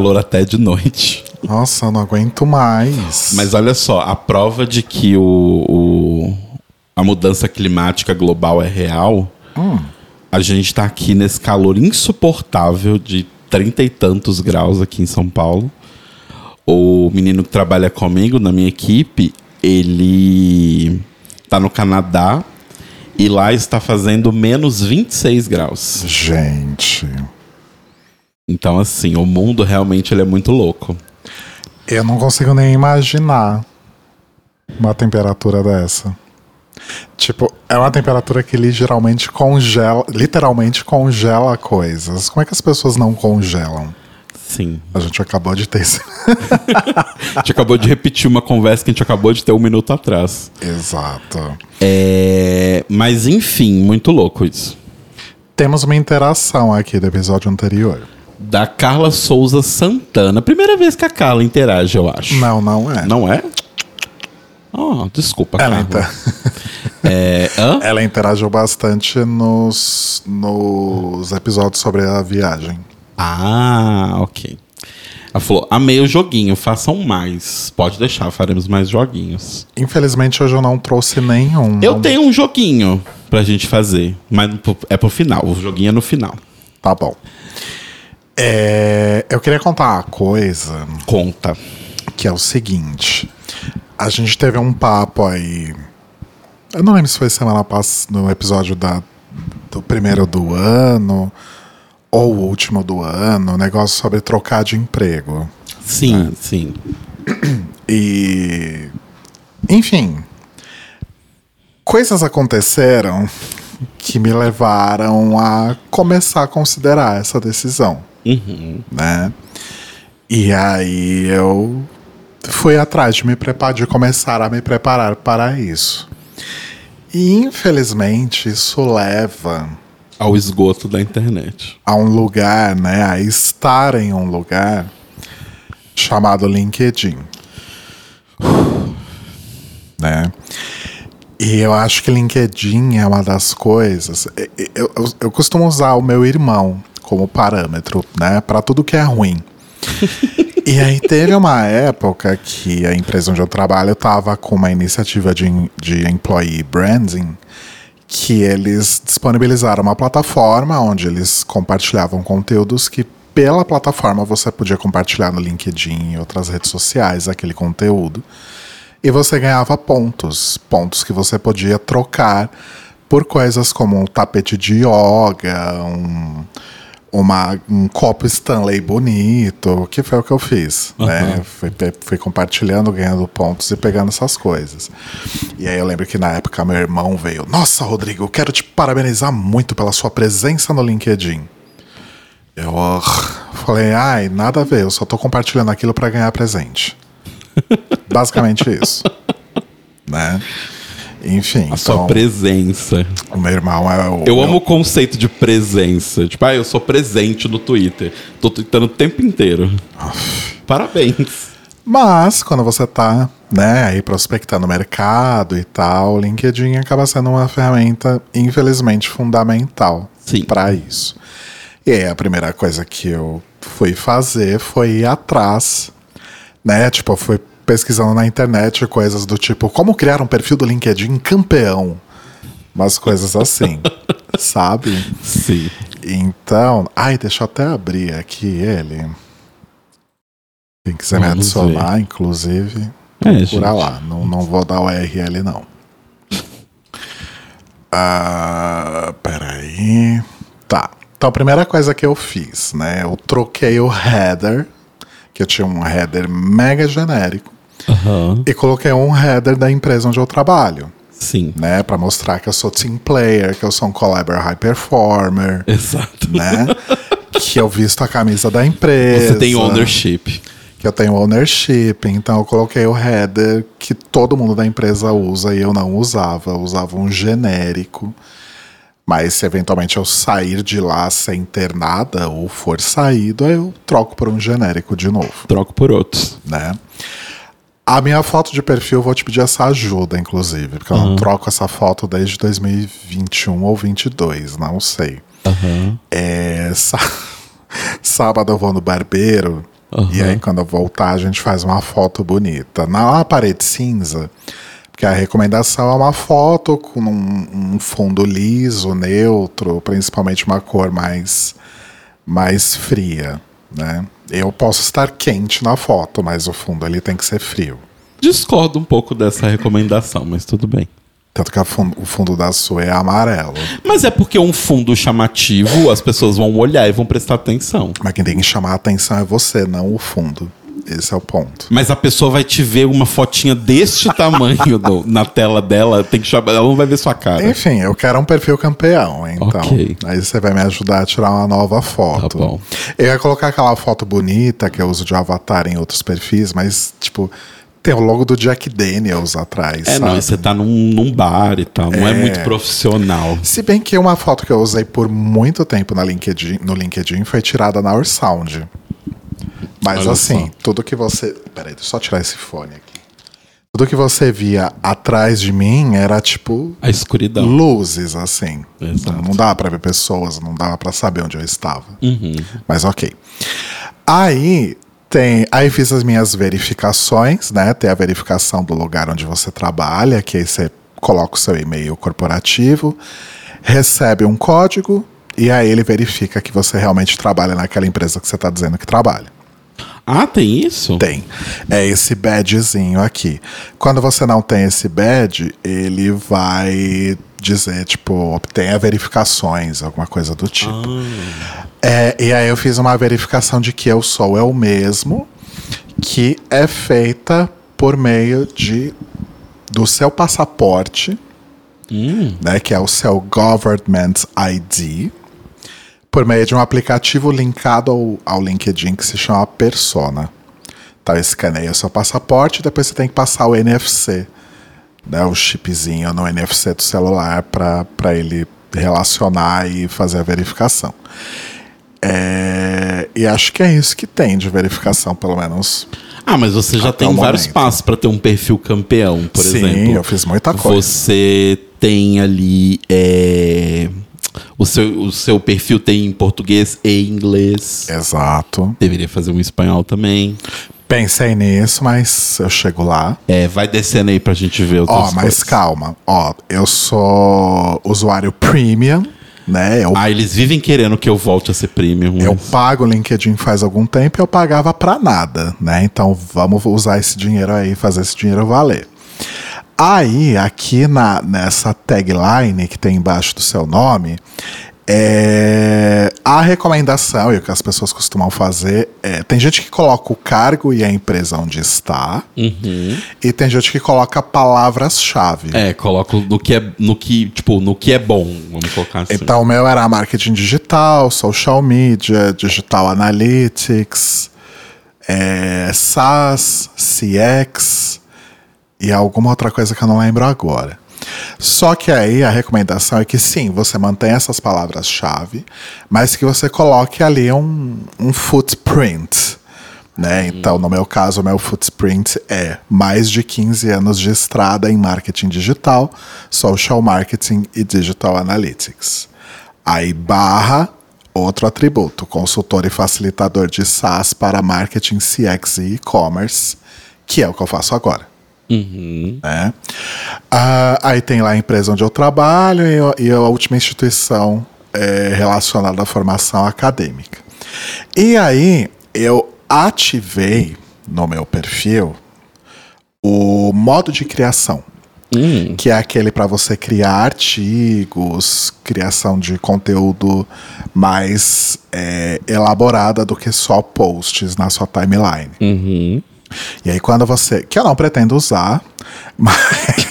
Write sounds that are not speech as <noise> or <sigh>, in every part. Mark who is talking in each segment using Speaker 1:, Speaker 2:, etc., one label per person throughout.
Speaker 1: Calor até de noite.
Speaker 2: Nossa, eu não aguento mais.
Speaker 1: Mas olha só, a prova de que o, o- a mudança climática global é real, a gente tá aqui nesse calor insuportável de trinta e tantos graus aqui em São Paulo. O menino que trabalha comigo na minha equipe, ele tá no Canadá e lá está fazendo menos 26 graus.
Speaker 2: Gente,
Speaker 1: Então, assim, o mundo realmente ele é muito louco.
Speaker 2: eu não consigo nem imaginar uma temperatura dessa. Tipo, é uma temperatura que literalmente congela, literalmente congela coisas. Como é que as pessoas não congelam?
Speaker 1: Sim.
Speaker 2: A gente acabou de ter esse. <laughs>
Speaker 1: A gente acabou de repetir uma conversa que a gente acabou de ter um minuto atrás.
Speaker 2: Exato.
Speaker 1: É... Mas enfim, muito louco isso.
Speaker 2: Temos uma interação aqui do episódio anterior.
Speaker 1: Da Carla Souza Santana. Primeira vez que a Carla interage, eu acho.
Speaker 2: Não, não é.
Speaker 1: Não é? Oh, desculpa,
Speaker 2: Ela,
Speaker 1: Carla.
Speaker 2: inter...
Speaker 1: É... <laughs>
Speaker 2: Ela interagiu bastante nos, nos episódios sobre a viagem.
Speaker 1: Ah, ok. Ela falou, amei o joguinho, façam mais. Pode deixar, faremos mais joguinhos.
Speaker 2: Infelizmente, hoje eu não trouxe nenhum.
Speaker 1: Eu
Speaker 2: Não-
Speaker 1: tenho um joguinho pra gente fazer, mas é pro final. O joguinho é no final.
Speaker 2: Tá bom. É, eu queria contar uma coisa
Speaker 1: Conta.
Speaker 2: que é o seguinte. A gente teve um papo aí. Eu não lembro se foi semana passada, no episódio da, do primeiro do ano ou o último do ano, um negócio sobre trocar de emprego.
Speaker 1: Sim, sim.
Speaker 2: E. Enfim. Coisas aconteceram que me levaram a começar a considerar essa decisão,
Speaker 1: Uhum.
Speaker 2: né? E aí eu fui atrás de me preparar, de começar a me preparar para isso. E infelizmente isso leva
Speaker 1: Ao esgoto da internet.
Speaker 2: a um lugar, né? A estar em um lugar chamado LinkedIn. <sighs> Né? E eu acho que LinkedIn é uma das coisas. Eu, eu, eu costumo usar o meu irmão como parâmetro, né? Para tudo que é ruim. <laughs> E aí teve uma época que a empresa onde eu trabalho estava com uma iniciativa de, de employee branding que eles disponibilizaram uma plataforma onde eles compartilhavam conteúdos que pela plataforma você podia compartilhar no LinkedIn e outras redes sociais aquele conteúdo. E você ganhava pontos, pontos que você podia trocar por coisas como um tapete de yoga, um, uma, um copo Stanley bonito, que foi o que eu fiz. Né? Fui, fui compartilhando, ganhando pontos e pegando essas coisas. E aí eu lembro que na época meu irmão veio: Nossa, Rodrigo, eu quero te parabenizar muito pela sua presença no LinkedIn. Eu ah, falei: Ai, nada a ver, eu só tô compartilhando aquilo para ganhar presente. <laughs> Basicamente isso. Né? Enfim,
Speaker 1: A sua
Speaker 2: então,
Speaker 1: presença.
Speaker 2: o meu irmão é o.
Speaker 1: Eu
Speaker 2: meu-
Speaker 1: amo o conceito de presença. Tipo, ah, eu sou presente no Twitter. Tô tweetando o tempo inteiro. Parabéns.
Speaker 2: Mas quando você tá, né, aí prospectando o mercado e tal, o LinkedIn acaba sendo uma ferramenta, infelizmente, fundamental para isso. E aí a primeira coisa que eu fui fazer foi ir atrás, né? Tipo, eu fui pesquisando na internet coisas do tipo como criar um perfil do LinkedIn campeão. Umas coisas assim, <laughs> sabe?
Speaker 1: Sim.
Speaker 2: Então, ai, deixa eu até abrir aqui ele. Quem quiser me
Speaker 1: Vamos
Speaker 2: adicionar, inclusive,
Speaker 1: É,
Speaker 2: procura
Speaker 1: gente.
Speaker 2: lá. Não, não vou dar o URL, não. Ah, peraí. Tá. Então, a primeira coisa que eu fiz, né? Eu troquei o header, que eu tinha um header mega genérico,
Speaker 1: Aham.
Speaker 2: e coloquei um header da empresa onde eu trabalho.
Speaker 1: Sim.
Speaker 2: Né, para mostrar que eu sou team player, que eu sou um collaborator high performer,
Speaker 1: Exato.
Speaker 2: né? que eu visto a camisa da empresa.
Speaker 1: Você tem ownership.
Speaker 2: Que eu tenho ownership. Então eu coloquei o header que todo mundo da empresa usa e eu não usava. Eu usava um genérico. Mas se eventualmente eu sair de lá sem ter nada ou for saído, aí eu troco por um genérico de novo,
Speaker 1: Troco por outros.
Speaker 2: né? A minha foto de perfil, eu vou te pedir essa ajuda, inclusive, porque eu não troco essa foto desde 2021 ou 22, não sei.
Speaker 1: Aham.
Speaker 2: É, essa, <laughs> sábado eu vou no barbeiro.
Speaker 1: Aham.
Speaker 2: E aí, quando eu voltar, a gente faz uma foto bonita. Na parede cinza, porque a recomendação é uma foto com um, um fundo liso, neutro, principalmente uma cor mais, mais fria, né? Eu posso estar quente na foto, mas o fundo ali tem que ser frio.
Speaker 1: Discordo um pouco dessa recomendação, mas tudo bem.
Speaker 2: Tanto que o fundo da sua é amarelo.
Speaker 1: Mas é porque um fundo chamativo, as pessoas vão olhar e vão prestar atenção.
Speaker 2: Mas quem tem que chamar a atenção é você, não o fundo. Esse é o ponto.
Speaker 1: Mas a pessoa vai te ver uma fotinha deste <laughs> tamanho no- na tela dela, tem que chamar, ela não vai ver sua cara.
Speaker 2: Enfim, eu quero um perfil campeão, então.
Speaker 1: Ok.
Speaker 2: Aí você vai me ajudar a tirar uma nova foto.
Speaker 1: Tá bom.
Speaker 2: Eu ia colocar aquela foto bonita que eu uso de avatar em outros perfis, mas, tipo, tem o logo do Jack Daniels atrás.
Speaker 1: É, não,
Speaker 2: sabe?
Speaker 1: e você tá num, num bar e tal, não é.
Speaker 2: É.
Speaker 1: muito profissional.
Speaker 2: Se bem que uma foto que eu usei por muito tempo na LinkedIn, no LinkedIn foi tirada na Orsound. Mas
Speaker 1: Olha
Speaker 2: assim,
Speaker 1: só.
Speaker 2: tudo que você. Peraí, deixa eu só tirar esse fone aqui. Tudo que você via atrás de mim era tipo
Speaker 1: A escuridão.
Speaker 2: luzes, assim.
Speaker 1: Exato.
Speaker 2: Não, não dava pra ver pessoas, não dava pra saber onde eu estava.
Speaker 1: Uhum.
Speaker 2: Mas ok. Aí tem. Aí fiz as minhas verificações, né? Tem a verificação do lugar onde você trabalha, que aí você coloca o seu e-mail corporativo, recebe um código, e aí ele verifica que você realmente trabalha naquela empresa que você está dizendo que trabalha.
Speaker 1: Ah, tem isso?
Speaker 2: Tem. É esse badgezinho aqui. Quando você não tem esse badge, ele vai dizer, tipo, obtenha verificações, alguma coisa do tipo. É, e aí eu fiz uma verificação de que eu sou eu mesmo, que é feita por meio de do seu passaporte, né, que é o seu Government ID, por meio de um aplicativo linkado ao, ao LinkedIn que se chama Persona. Então eu escaneio o seu passaporte, depois você tem que passar o NFC, né, o chipzinho no NFC do celular para ele relacionar e fazer a verificação. É, e acho que é isso que tem de verificação, pelo menos.
Speaker 1: Ah, mas você já tem vários
Speaker 2: momento.
Speaker 1: passos pra ter um perfil campeão, por
Speaker 2: Sim,
Speaker 1: exemplo.
Speaker 2: eu fiz muita coisa.
Speaker 1: Você tem ali. é, o, seu, o seu perfil tem em português e inglês.
Speaker 2: Exato.
Speaker 1: Deveria fazer um espanhol também.
Speaker 2: Pensei nisso, mas eu chego lá.
Speaker 1: É, vai descendo aí pra gente ver outras
Speaker 2: Ó, mas
Speaker 1: coisas.
Speaker 2: calma. Ó, eu sou usuário premium, né? Eu,
Speaker 1: Ah, eles vivem querendo que eu volte a ser premium.
Speaker 2: eu
Speaker 1: mas-
Speaker 2: pago o LinkedIn faz algum tempo e eu pagava pra nada, né? Então vamos usar esse dinheiro aí, fazer esse dinheiro valer. Aí, aqui na, nessa tagline que tem embaixo do seu nome, é, a recomendação e o que as pessoas costumam fazer é. Tem gente que coloca o cargo e a empresa onde está, e tem gente que coloca palavras-chave.
Speaker 1: É, coloco no que é, no que, tipo, no que é bom, vamos colocar assim.
Speaker 2: Então, o meu era marketing digital, social media, digital analytics, é, SaaS, CX e alguma outra coisa que eu não lembro agora. Só que aí a recomendação é que sim, você mantenha essas palavras-chave, mas que você coloque ali um, um footprint. Né? Então, no meu caso, o meu footprint é mais de 15 anos de estrada em marketing digital, social marketing e digital analytics. Aí, barra, outro atributo, consultor e facilitador de SaaS para marketing, CX e e-commerce, que é o que eu faço agora. Né? Ah, aí tem lá a empresa onde eu trabalho e, e a última instituição é, relacionada à formação acadêmica. E aí eu ativei no meu perfil o modo de criação. Que é aquele para você criar artigos, criação de conteúdo mais é, elaborada do que só posts na sua timeline. E aí quando você. Que eu não pretendo usar, <laughs> mas,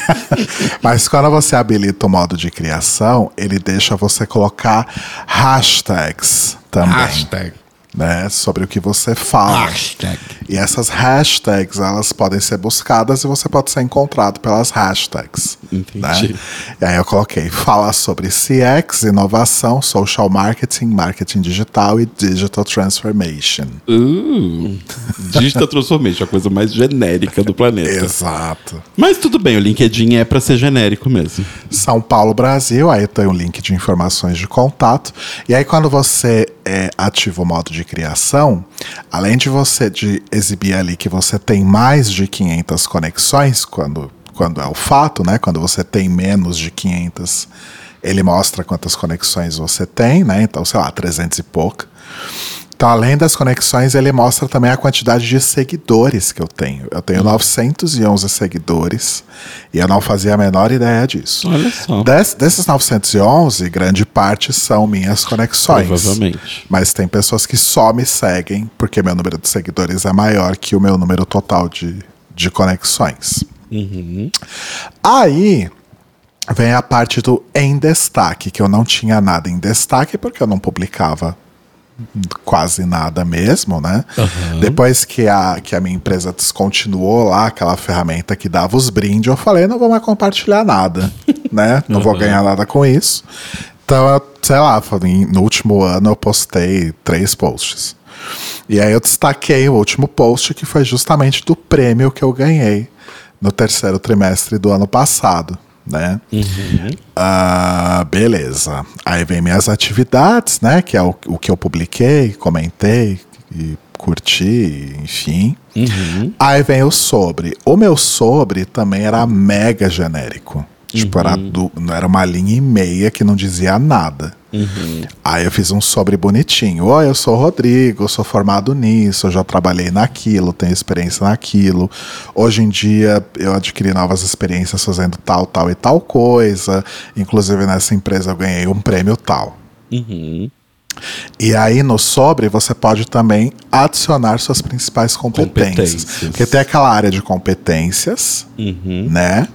Speaker 2: mas quando você habilita o modo de criação, ele deixa você colocar hashtags também.
Speaker 1: Hashtag.
Speaker 2: Né, sobre o que você fala.
Speaker 1: Hashtag.
Speaker 2: E essas hashtags, elas podem ser buscadas e você pode ser encontrado pelas hashtags.
Speaker 1: Entendi.
Speaker 2: né? E aí eu coloquei, fala sobre CX, inovação, social marketing, marketing digital e digital transformation.
Speaker 1: Uh, Digital Transformation, a coisa mais genérica do planeta.
Speaker 2: Exato.
Speaker 1: Mas tudo bem, o LinkedIn é pra ser genérico mesmo.
Speaker 2: São Paulo, Brasil, aí tem um link de informações de contato. E aí, quando você é, ativa o modo de de criação, além de você de exibir ali que você tem mais de 500 conexões, quando, quando é o fato, né? Quando você tem menos de 500, ele mostra quantas conexões você tem, né? Então, sei lá, 300 e pouco. Então, além das conexões, ele mostra também a quantidade de seguidores que eu tenho. Eu tenho 911 seguidores e eu não fazia a menor ideia disso.
Speaker 1: Olha só.
Speaker 2: Des, desses 911, grande parte são minhas conexões.
Speaker 1: Provavelmente.
Speaker 2: Mas tem pessoas que só me seguem porque meu número de seguidores é maior que o meu número total de, de conexões. Aí vem a parte do em destaque, que eu não tinha nada em destaque porque eu não publicava quase nada mesmo, né? Depois que a, que a minha empresa descontinuou lá aquela ferramenta que dava os brindes, eu falei, não vou mais compartilhar nada, <laughs> né? Não vou ganhar nada com isso. Então, sei lá, no último ano eu postei três posts. E aí eu destaquei o último post que foi justamente do prêmio que eu ganhei no terceiro trimestre do ano passado, né? Ah, beleza. Aí vem minhas atividades, né? Que é o, o que eu publiquei, comentei e curti, enfim. Aí vem o sobre. O meu sobre também era mega genérico. Tipo, era, du- era uma linha e meia que não dizia nada. Aí eu fiz um sobre bonitinho. Oi, eu sou o Rodrigo, eu sou formado nisso, eu já trabalhei naquilo, tenho experiência naquilo. Hoje em dia eu adquiri novas experiências fazendo tal, tal e tal coisa. Inclusive nessa empresa eu ganhei um prêmio tal. E aí no sobre você pode também adicionar suas principais competências.
Speaker 1: Competências.
Speaker 2: Porque tem aquela área de competências, né?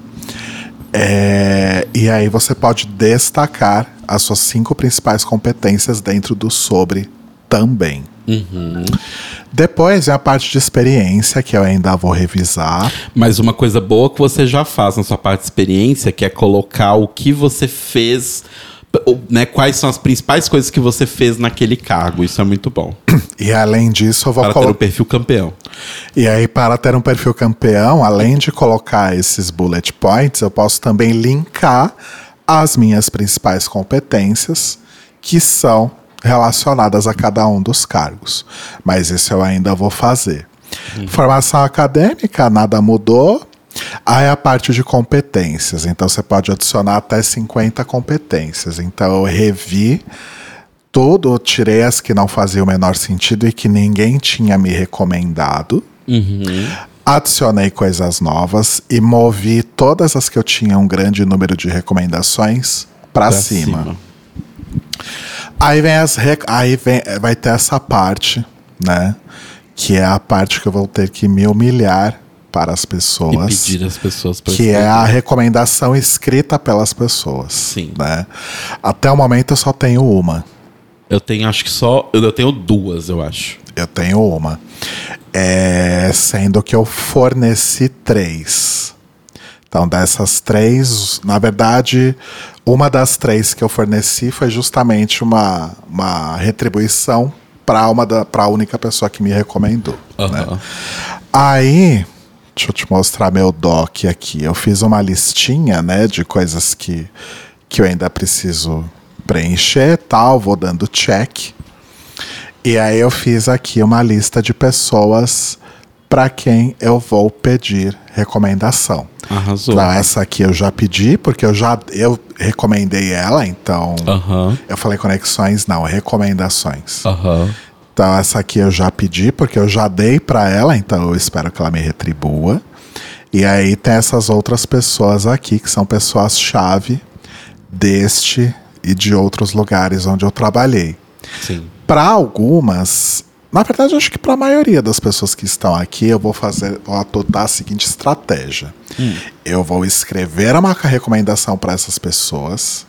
Speaker 2: É, e aí você pode destacar as suas cinco principais competências dentro do sobre também. Depois é a parte de experiência que eu ainda vou revisar.
Speaker 1: Mas uma coisa boa que você já faz na sua parte de experiência, que é colocar o que você fez, né, quais são as principais coisas que você fez naquele cargo. Isso é muito bom.
Speaker 2: E além disso, eu vou
Speaker 1: Para ter o perfil campeão.
Speaker 2: E aí, para ter um perfil campeão, além de colocar esses bullet points, eu posso também linkar as minhas principais competências, que são relacionadas a cada um dos cargos. Mas isso eu ainda vou fazer. Formação acadêmica, nada mudou. Aí a parte de competências. Então você pode adicionar até 50 competências. Então eu revi tudo, tirei as que não faziam o menor sentido e que ninguém tinha me recomendado. Adicionei coisas novas e movi todas as que eu tinha um grande número de recomendações para cima.
Speaker 1: cima.
Speaker 2: Aí vem as rec- aí vem, vai ter essa parte, né? Que é a parte que eu vou ter que me humilhar para as
Speaker 1: E
Speaker 2: pessoas.
Speaker 1: pedir as pessoas para
Speaker 2: Que é a recomendação escrita pelas pessoas.
Speaker 1: Sim.
Speaker 2: Né? Até o momento eu só tenho uma.
Speaker 1: Eu tenho, acho que só. Eu tenho duas, eu acho.
Speaker 2: Eu tenho uma. É, sendo que eu forneci três. Então, dessas três, na verdade, uma das três que eu forneci foi justamente uma, uma retribuição para uma da, pra única pessoa que me recomendou. né?
Speaker 1: Aham.
Speaker 2: Aí, deixa eu te mostrar meu doc aqui. Eu fiz uma listinha, né, de coisas que, que eu ainda preciso preencher, tal, vou dando check. E aí eu fiz aqui uma lista de pessoas para quem eu vou pedir recomendação.
Speaker 1: Arrasou.
Speaker 2: Então, essa aqui eu já pedi, porque eu já eu recomendei ela, então
Speaker 1: Aham.
Speaker 2: eu falei conexões, não, recomendações.
Speaker 1: Aham.
Speaker 2: Então essa aqui eu já pedi porque eu já dei para ela, então eu espero que ela me retribua. E aí tem essas outras pessoas aqui que são pessoas chave deste e de outros lugares onde eu trabalhei.
Speaker 1: Sim.
Speaker 2: Para algumas, na verdade eu acho que para a maioria das pessoas que estão aqui, eu vou fazer, vou adotar a seguinte estratégia. Eu vou escrever uma recomendação para essas pessoas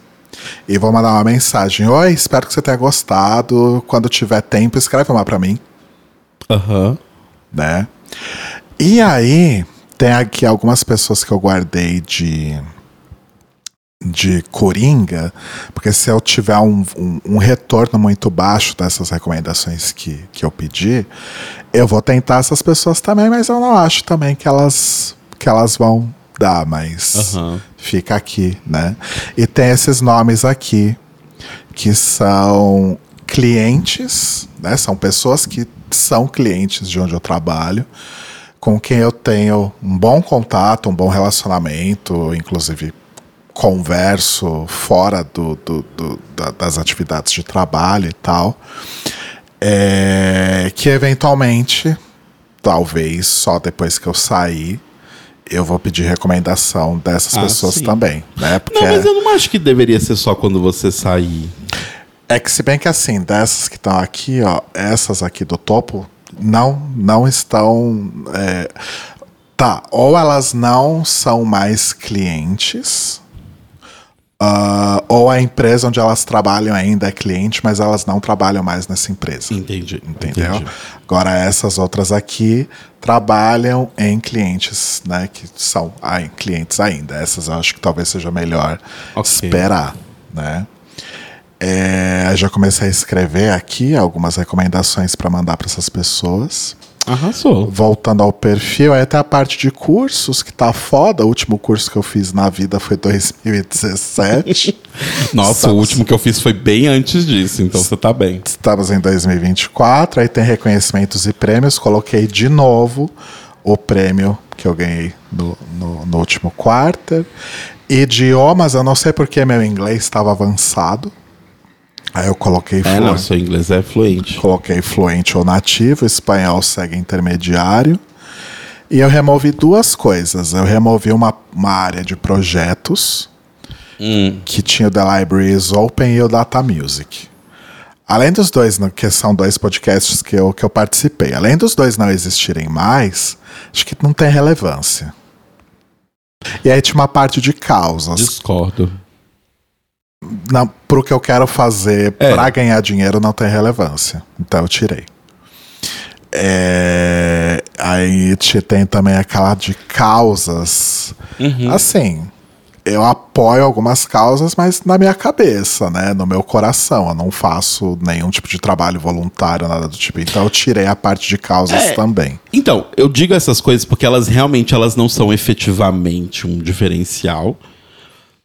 Speaker 2: e vou mandar uma mensagem: "Oi, espero que você tenha gostado. Quando tiver tempo, escreve uma para mim",
Speaker 1: Aham.
Speaker 2: né? E aí tem aqui algumas pessoas que eu guardei de de coringa, porque se eu tiver um, um, um retorno muito baixo dessas recomendações que, que eu pedi, eu vou tentar essas pessoas também, mas eu não acho também que elas, que elas vão dar, mas
Speaker 1: Aham.
Speaker 2: Fica aqui, né? E tem esses nomes aqui, que são clientes, né? São pessoas que são clientes de onde eu trabalho, com quem eu tenho um bom contato, um bom relacionamento, inclusive converso fora do, do, do da, das atividades de trabalho e tal. É, que eventualmente, talvez só depois que eu sair, eu vou pedir recomendação dessas
Speaker 1: Ah,
Speaker 2: pessoas
Speaker 1: sim.
Speaker 2: também, né? Porque
Speaker 1: Não, mas eu não acho que deveria ser só quando você sair.
Speaker 2: é que se bem que assim, dessas que estão aqui, ó, essas aqui do topo não não estão é, tá, ou elas não são mais clientes, ah, ou a empresa onde elas trabalham ainda é cliente, mas elas não trabalham mais nessa empresa.
Speaker 1: Entendi.
Speaker 2: Entendeu?
Speaker 1: entendi.
Speaker 2: Agora, essas outras aqui trabalham em clientes, né? Que são ah, clientes ainda. Essas eu acho que talvez seja melhor
Speaker 1: Ok.
Speaker 2: esperar, né? É, já comecei a escrever aqui algumas recomendações para mandar para essas pessoas.
Speaker 1: Arrasou.
Speaker 2: Voltando ao perfil, aí até a parte de cursos, que tá foda. O último curso que eu fiz na vida foi 2017. <laughs>
Speaker 1: Nossa,
Speaker 2: Estamos-
Speaker 1: o último que eu fiz foi bem antes disso, então você tá bem.
Speaker 2: Estamos em 2024, aí tem reconhecimentos e prêmios. Coloquei de novo o prêmio que eu ganhei no, no, no último quarter. Idiomas, eu não sei porque meu inglês estava avançado. Aí eu coloquei
Speaker 1: É, não,
Speaker 2: fluente.
Speaker 1: seu inglês é fluente.
Speaker 2: Coloquei fluente ou nativo, espanhol segue intermediário. E eu removi duas coisas. Eu removi uma, uma área de projetos, que tinha o The Libraries Open e o Data Music. Além dos dois, que são dois podcasts que eu, que eu participei, além dos dois não existirem mais, acho que não tem relevância. E aí tinha uma parte de causas.
Speaker 1: Discordo.
Speaker 2: Não, pro que eu quero fazer
Speaker 1: É.
Speaker 2: pra ganhar dinheiro não tem relevância. Então eu tirei. É, aí te- tem também aquela de causas. Assim, eu apoio algumas causas, mas na minha cabeça, né? No meu coração. Eu não faço nenhum tipo de trabalho voluntário, nada do tipo. Então eu tirei a parte de causas
Speaker 1: É.
Speaker 2: também.
Speaker 1: Então, eu digo essas coisas porque elas realmente elas não são efetivamente um diferencial,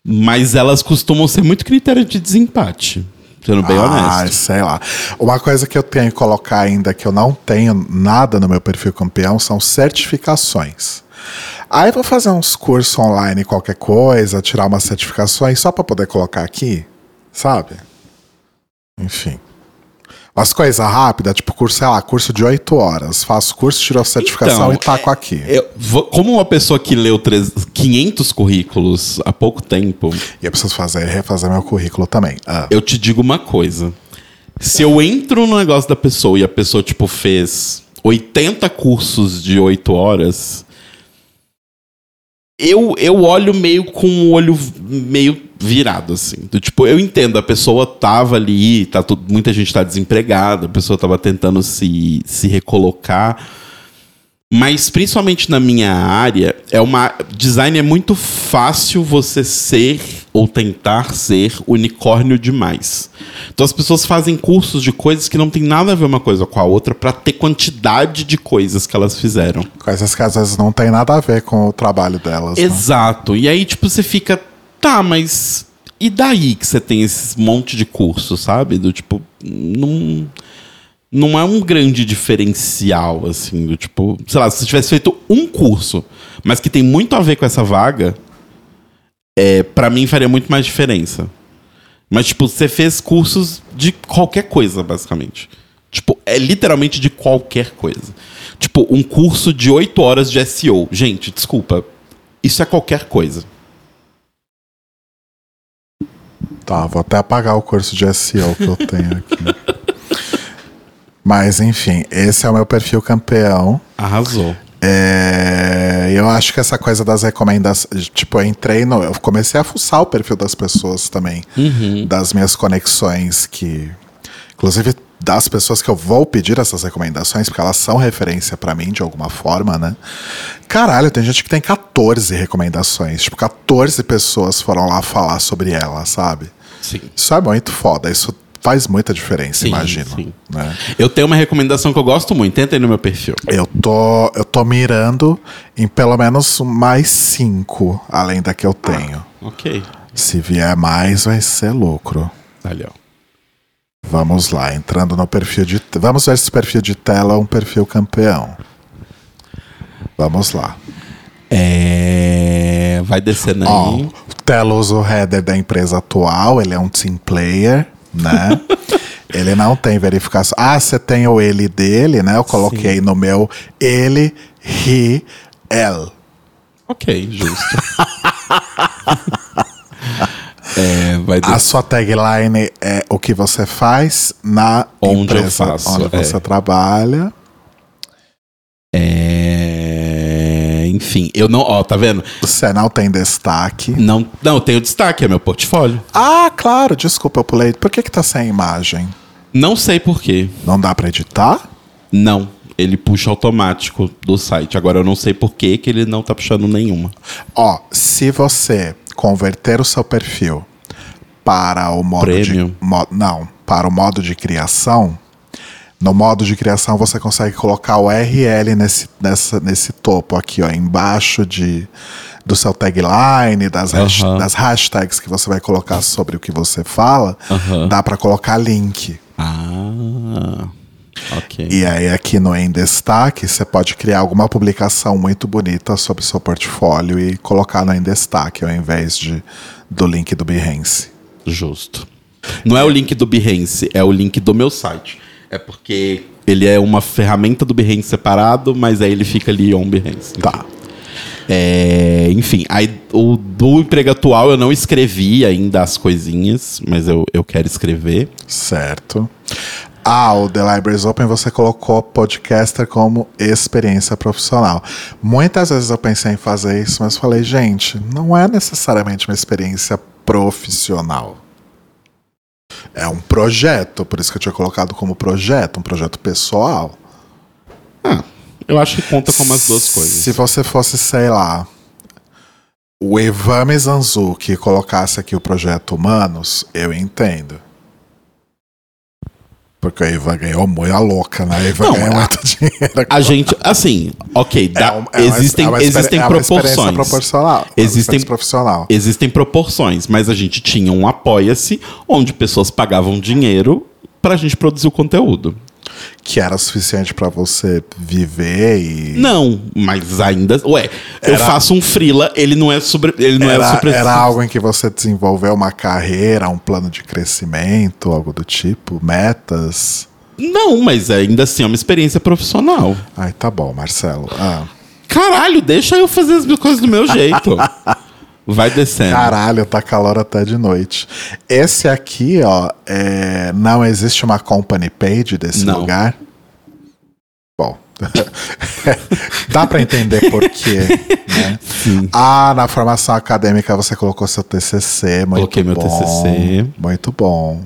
Speaker 1: mas elas costumam ser muito critério de desempate. Sendo bem
Speaker 2: Ah,
Speaker 1: honesto.
Speaker 2: sei lá. Uma coisa que eu tenho que colocar ainda que eu não tenho nada no meu perfil campeão são certificações. Aí eu vou fazer uns cursos online, qualquer coisa, tirar umas certificações só para poder colocar aqui, sabe? Enfim. Umas coisas rápidas, tipo curso, sei lá, curso de 8 horas. Faço curso, tiro a certificação
Speaker 1: Então,
Speaker 2: e taco aqui.
Speaker 1: Eu como uma pessoa que leu três- 500 currículos há pouco tempo,
Speaker 2: E eu preciso fazer, refazer meu currículo também. Ah.
Speaker 1: eu te digo uma coisa. Se eu entro no negócio da pessoa e a pessoa, tipo, fez 80 cursos de 8 horas, eu, eu olho meio com o olho meio virado, assim. Do tipo, eu entendo, a pessoa tava ali, tá, muita gente tá desempregada, a pessoa tava tentando se, se recolocar. Mas principalmente na minha área, é uma design é muito fácil você ser ou tentar ser unicórnio demais. Então as pessoas fazem cursos de coisas que não tem nada a ver uma coisa com a outra pra ter quantidade de coisas que elas fizeram.
Speaker 2: Coisas que às vezes não tem nada a ver com o trabalho delas. né?
Speaker 1: Exato. E aí tipo você fica, tá, mas e daí que você tem esse monte de curso, sabe? Do tipo, não não é um grande diferencial, assim, do tipo, sei lá, se você tivesse feito um curso, mas que tem muito a ver com essa vaga, é, para mim faria muito mais diferença. Mas, tipo, você fez cursos de qualquer coisa, basicamente. Tipo, é literalmente de qualquer coisa. Tipo, um curso de 8 horas de SEO. Gente, desculpa. Isso é qualquer coisa.
Speaker 2: Tá, vou até apagar o curso de SEO que eu tenho aqui. <laughs> Mas enfim, esse é o meu perfil campeão.
Speaker 1: Arrasou.
Speaker 2: É, eu acho que essa coisa das recomendações. Tipo, eu entrei no. Eu comecei a fuçar o perfil das pessoas também. Das minhas conexões que. Inclusive das pessoas que eu vou pedir essas recomendações, porque elas são referência pra mim de alguma forma, né? Caralho, tem gente que tem 14 recomendações. Tipo, 14 pessoas foram lá falar sobre ela, sabe?
Speaker 1: Sim.
Speaker 2: Isso é muito foda. Isso faz muita diferença,
Speaker 1: Sim,
Speaker 2: imagino.
Speaker 1: sim.
Speaker 2: né?
Speaker 1: Eu tenho uma recomendação que eu gosto muito. Entra aí no meu perfil.
Speaker 2: Eu tô, eu tô mirando em pelo menos mais cinco, além da que eu tenho.
Speaker 1: Ok.
Speaker 2: Se vier mais, vai ser lucro.
Speaker 1: Ali, ó.
Speaker 2: Vamos lá, entrando no perfil de. Vamos ver se o perfil de tela é um perfil campeão. Vamos lá.
Speaker 1: É... Vai descendo
Speaker 2: Ó,
Speaker 1: aí.
Speaker 2: usa o header da empresa atual, ele é um team player, né? ele não tem verificação. Ah, você tem o ele dele, né? Eu coloquei no meu ele, he, el.
Speaker 1: Ok, justo. <laughs> é,
Speaker 2: A sua tagline é o que você faz na
Speaker 1: Onde eu
Speaker 2: empresa
Speaker 1: faço,
Speaker 2: onde
Speaker 1: é.
Speaker 2: você trabalha.
Speaker 1: É... Enfim, eu não. Ó, tá vendo?
Speaker 2: Você não tem destaque.
Speaker 1: Não, não, eu tenho destaque, é meu portfólio.
Speaker 2: Ah, claro, desculpa, eu pulei. Por que que tá sem imagem?
Speaker 1: Não sei por quê.
Speaker 2: Não dá pra editar?
Speaker 1: Não. Ele puxa automático do site. Agora eu não sei por que, que ele não tá puxando nenhuma.
Speaker 2: Ó, se você converter o seu perfil para o modo
Speaker 1: Premium?
Speaker 2: de mo- não, para o modo de criação, no modo de criação você consegue colocar o URL nesse, nessa, nesse topo aqui, ó, embaixo de do seu tagline, das, hash-
Speaker 1: Aham.
Speaker 2: das hashtags que você vai colocar sobre o que você fala,
Speaker 1: Aham.
Speaker 2: dá para colocar link.
Speaker 1: Ah. Ok.
Speaker 2: E aí aqui no em destaque, você pode criar alguma publicação muito bonita sobre o seu portfólio e colocar no em destaque ao invés de do link do Behance.
Speaker 1: Justo. Não é o link do Behance, é o link do meu site. É porque ele é uma ferramenta do Behance separado, mas aí ele fica ali on Behance.
Speaker 2: Tá.
Speaker 1: É, enfim, aí o do emprego atual eu não escrevi ainda as coisinhas, mas eu, eu quero escrever.
Speaker 2: Certo. Ah, o The Libraries Open você colocou podcaster como experiência profissional. Muitas vezes eu pensei em fazer isso, mas falei, gente, não é necessariamente uma experiência profissional. É um projeto, por isso que eu tinha colocado como projeto, um projeto pessoal.
Speaker 1: Eu acho que conta como as duas coisas.
Speaker 2: Se você fosse, sei lá, o Ivan Mizanzuki e colocasse aqui o projeto Humanos, eu entendo. Porque o Ivan ganhou muito a louca, né? O Ivan
Speaker 1: Não,
Speaker 2: ganhou
Speaker 1: a-
Speaker 2: muito dinheiro.
Speaker 1: A gente, assim, ok, dá-
Speaker 2: um- é
Speaker 1: existem,
Speaker 2: é uma
Speaker 1: existem
Speaker 2: é uma
Speaker 1: proporções.
Speaker 2: proporcional. é
Speaker 1: Existem-
Speaker 2: profissional.
Speaker 1: Existem proporções, mas a gente tinha um apoia-se onde pessoas pagavam dinheiro pra gente produzir o conteúdo.
Speaker 2: Que era suficiente pra você viver e.
Speaker 1: Não, mas ainda. Ué, eu
Speaker 2: Era-
Speaker 1: faço um freela, ele não é sobre. Ele não é
Speaker 2: Era,
Speaker 1: sobre.
Speaker 2: era algo em que você desenvolveu uma carreira, um plano de crescimento, algo do tipo, metas.
Speaker 1: Não, mas ainda assim é uma experiência profissional.
Speaker 2: Ai, tá bom, Marcelo. Ah.
Speaker 1: Caralho, deixa eu fazer as minhas coisas do meu jeito. <laughs> Vai descendo.
Speaker 2: Caralho, tá calor até de noite. Esse aqui, ó, é, não existe uma company page desse
Speaker 1: Não.
Speaker 2: lugar? Bom, <laughs> dá pra entender por quê, né? Ah, na formação acadêmica você colocou seu TCC, muito
Speaker 1: Coloquei meu
Speaker 2: bom.
Speaker 1: TCC.
Speaker 2: Muito bom.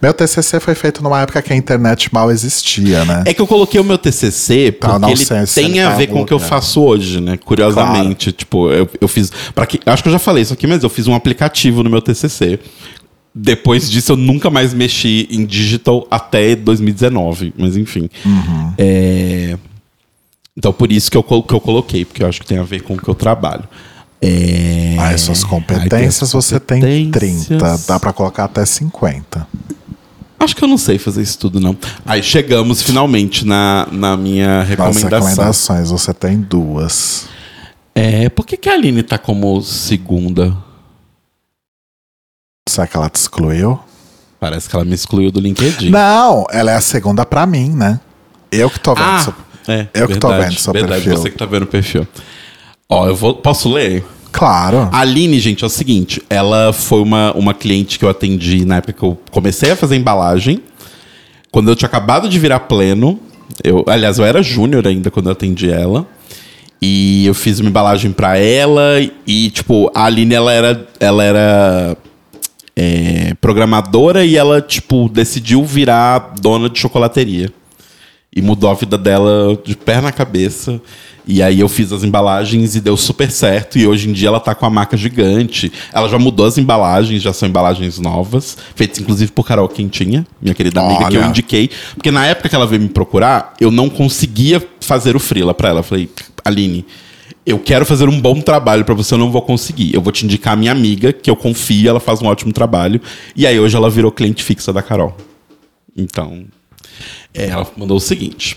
Speaker 2: Meu TCC foi feito numa época que a internet mal existia, né?
Speaker 1: É que eu coloquei o meu TCC porque
Speaker 2: Tá, não
Speaker 1: ele
Speaker 2: sei se
Speaker 1: tem
Speaker 2: ele
Speaker 1: a
Speaker 2: tá
Speaker 1: ver com o que eu faço hoje, né? Curiosamente, tipo, eu, eu fiz, para que, acho que eu já falei isso aqui, mas eu fiz um aplicativo no meu TCC. Depois disso eu nunca mais mexi em digital até 2019, mas enfim.
Speaker 2: Uhum.
Speaker 1: É, Então por isso que eu, que eu coloquei, porque eu acho que tem a ver com o que eu trabalho. É...
Speaker 2: Aí suas
Speaker 1: Aí
Speaker 2: competências
Speaker 1: tem as
Speaker 2: você tem
Speaker 1: competências.
Speaker 2: 30, dá pra colocar até 50.
Speaker 1: Acho que eu não sei fazer isso tudo, não. Aí chegamos finalmente na, na minha
Speaker 2: Nas
Speaker 1: recomendação.
Speaker 2: recomendações você tem duas.
Speaker 1: É, por que, que a Aline tá como segunda?
Speaker 2: Será que ela te excluiu?
Speaker 1: Parece que ela me excluiu do LinkedIn.
Speaker 2: Não, ela é a segunda pra mim, né? Eu que tô vendo.
Speaker 1: Ah,
Speaker 2: seu-
Speaker 1: é,
Speaker 2: Eu que tô
Speaker 1: verdade,
Speaker 2: vendo seu
Speaker 1: verdade,
Speaker 2: perfil.
Speaker 1: você que tá vendo o perfil. Ó, eu vou, posso ler?
Speaker 2: Claro.
Speaker 1: A Aline, gente, é o seguinte, ela foi uma, uma cliente que eu atendi na época que eu comecei a fazer embalagem. Quando eu tinha acabado de virar pleno, eu, aliás, eu era júnior ainda quando eu atendi ela. E eu fiz uma embalagem pra ela e, tipo, a Aline, ela era, ela era é, programadora e ela, tipo, decidiu virar dona de chocolateria. E mudou a vida dela de pé na cabeça. E aí eu fiz as embalagens e deu super certo. E hoje em dia ela tá com a marca gigante. Ela já mudou as embalagens, já são embalagens novas. Feitas inclusive por Carol Quentinha, minha querida amiga, que eu
Speaker 2: Olha.
Speaker 1: indiquei. Porque na época que ela veio me procurar, eu não conseguia fazer o freela pra ela. Eu falei, Aline, eu quero fazer um bom trabalho pra você, eu não vou conseguir. Eu vou te indicar a minha amiga, que eu confio, ela faz um ótimo trabalho. E aí hoje ela virou cliente fixa da Carol. Então, é, ela mandou o seguinte.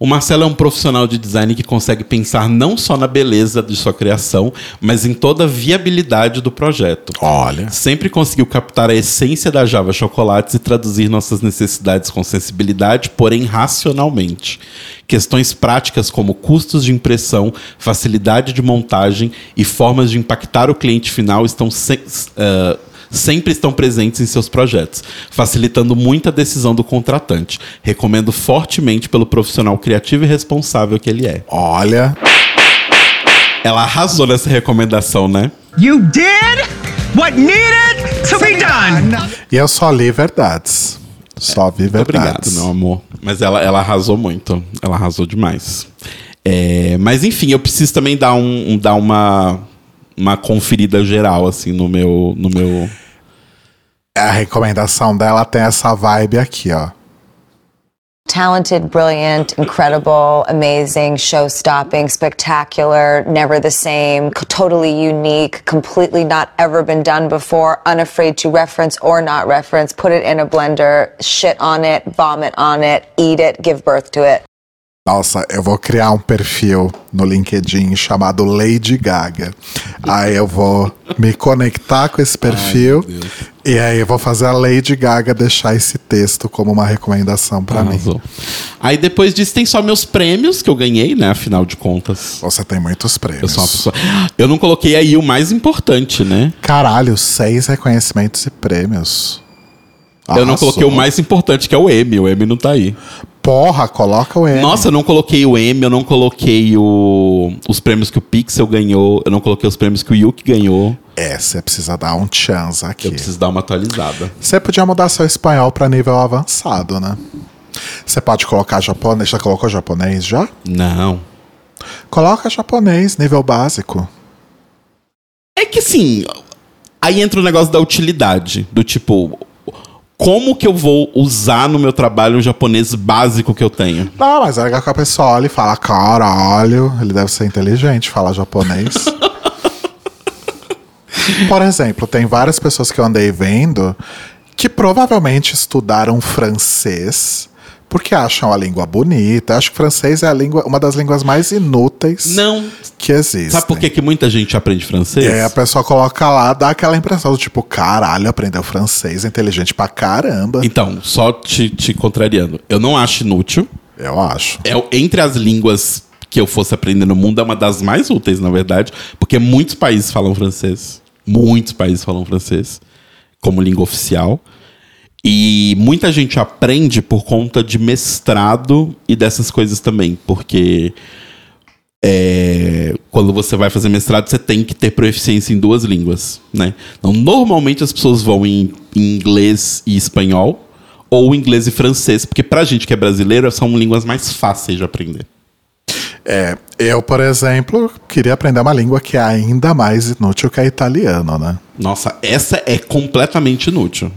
Speaker 1: O Marcelo é um profissional de design que consegue pensar não só na beleza de sua criação, mas em toda a viabilidade do projeto.
Speaker 2: Olha.
Speaker 1: Sempre conseguiu captar a essência da Java Chocolates e traduzir nossas necessidades com sensibilidade, porém racionalmente. Questões práticas como custos de impressão, facilidade de montagem e formas de impactar o cliente final estão se, uh, sempre estão presentes em seus projetos, facilitando muito a decisão do contratante. Recomendo fortemente pelo profissional criativo e responsável que ele é.
Speaker 2: Olha.
Speaker 1: Ela arrasou nessa recomendação, né?
Speaker 3: You did what needed to be done.
Speaker 2: E eu só li verdades. Só vi
Speaker 1: Muito obrigado,
Speaker 2: verdades.
Speaker 1: meu amor. Mas ela, ela arrasou muito. Ela arrasou demais. É, mas enfim, eu preciso também dar, um, um- dar uma, uma conferida geral, assim, no meu. No meu...
Speaker 2: A recomendação dela tem essa vibe aqui, ó.
Speaker 4: talented, brilliant, incredible, amazing, show stopping, spectacular, never the same, totally unique, completely not ever been done before, unafraid to reference or not reference, put it in a blender, shit on it, vomit on it, eat it, give birth to it.
Speaker 2: Nossa, eu vou criar um perfil no LinkedIn chamado Lady Gaga. Aí eu vou me conectar com esse perfil e aí eu vou fazer a Lady Gaga deixar esse texto como uma recomendação pra mim.
Speaker 1: Arrasou. Aí depois disso tem só meus prêmios que eu ganhei, né? Afinal de contas.
Speaker 2: Você tem muitos
Speaker 1: Eu
Speaker 2: prêmios.
Speaker 1: sou uma pessoa. Eu não coloquei aí o mais importante, né?
Speaker 2: Caralho, seis reconhecimentos e prêmios.
Speaker 1: Eu não
Speaker 2: Arrasou.
Speaker 1: coloquei o mais importante, que é o M. O M não tá aí.
Speaker 2: Porra, coloca o M.
Speaker 1: Nossa, eu não coloquei o M, eu não coloquei o... os prêmios que o Pixel ganhou, eu não coloquei os prêmios que o Yuki ganhou.
Speaker 2: É, você precisa dar um chance aqui.
Speaker 1: Eu preciso dar uma atualizada.
Speaker 2: Você podia mudar seu espanhol pra nível avançado, né? Você pode colocar japonês. Já colocou japonês já?
Speaker 1: Não.
Speaker 2: Coloca japonês, nível básico.
Speaker 1: É que assim, aí entra o negócio da utilidade, do tipo, como que eu vou usar no meu trabalho o japonês básico que eu tenho?
Speaker 2: Não, mas é legal que a pessoa olha e fala: caralho, ele deve ser inteligente, fala japonês. <laughs> Por exemplo, tem várias pessoas que eu andei vendo que provavelmente estudaram francês porque acham a língua bonita. Acho que francês é a língua, uma das línguas mais inúteis
Speaker 1: Não.
Speaker 2: que existem.
Speaker 1: Sabe por que, que muita gente aprende francês?
Speaker 2: Aí a pessoa coloca lá, dá aquela impressão do tipo, caralho, aprendeu francês, inteligente pra caramba.
Speaker 1: Então, só te, te contrariando. Eu não acho inútil.
Speaker 2: Eu acho.
Speaker 1: É, entre as línguas que eu fosse aprender no mundo, é uma das mais úteis, na verdade, porque muitos países falam francês. Muitos países falam francês como língua oficial. E muita gente aprende por conta de mestrado e dessas coisas também, porque é, quando você vai fazer mestrado, você tem que ter proficiência em duas línguas, né? Então, normalmente as pessoas vão em, em inglês e espanhol, ou inglês e francês, porque pra gente que é brasileiro, são línguas mais fáceis de aprender.
Speaker 2: É, eu, por exemplo, queria aprender uma língua que é ainda mais inútil que é italiano, né?
Speaker 1: Nossa, essa é completamente inútil.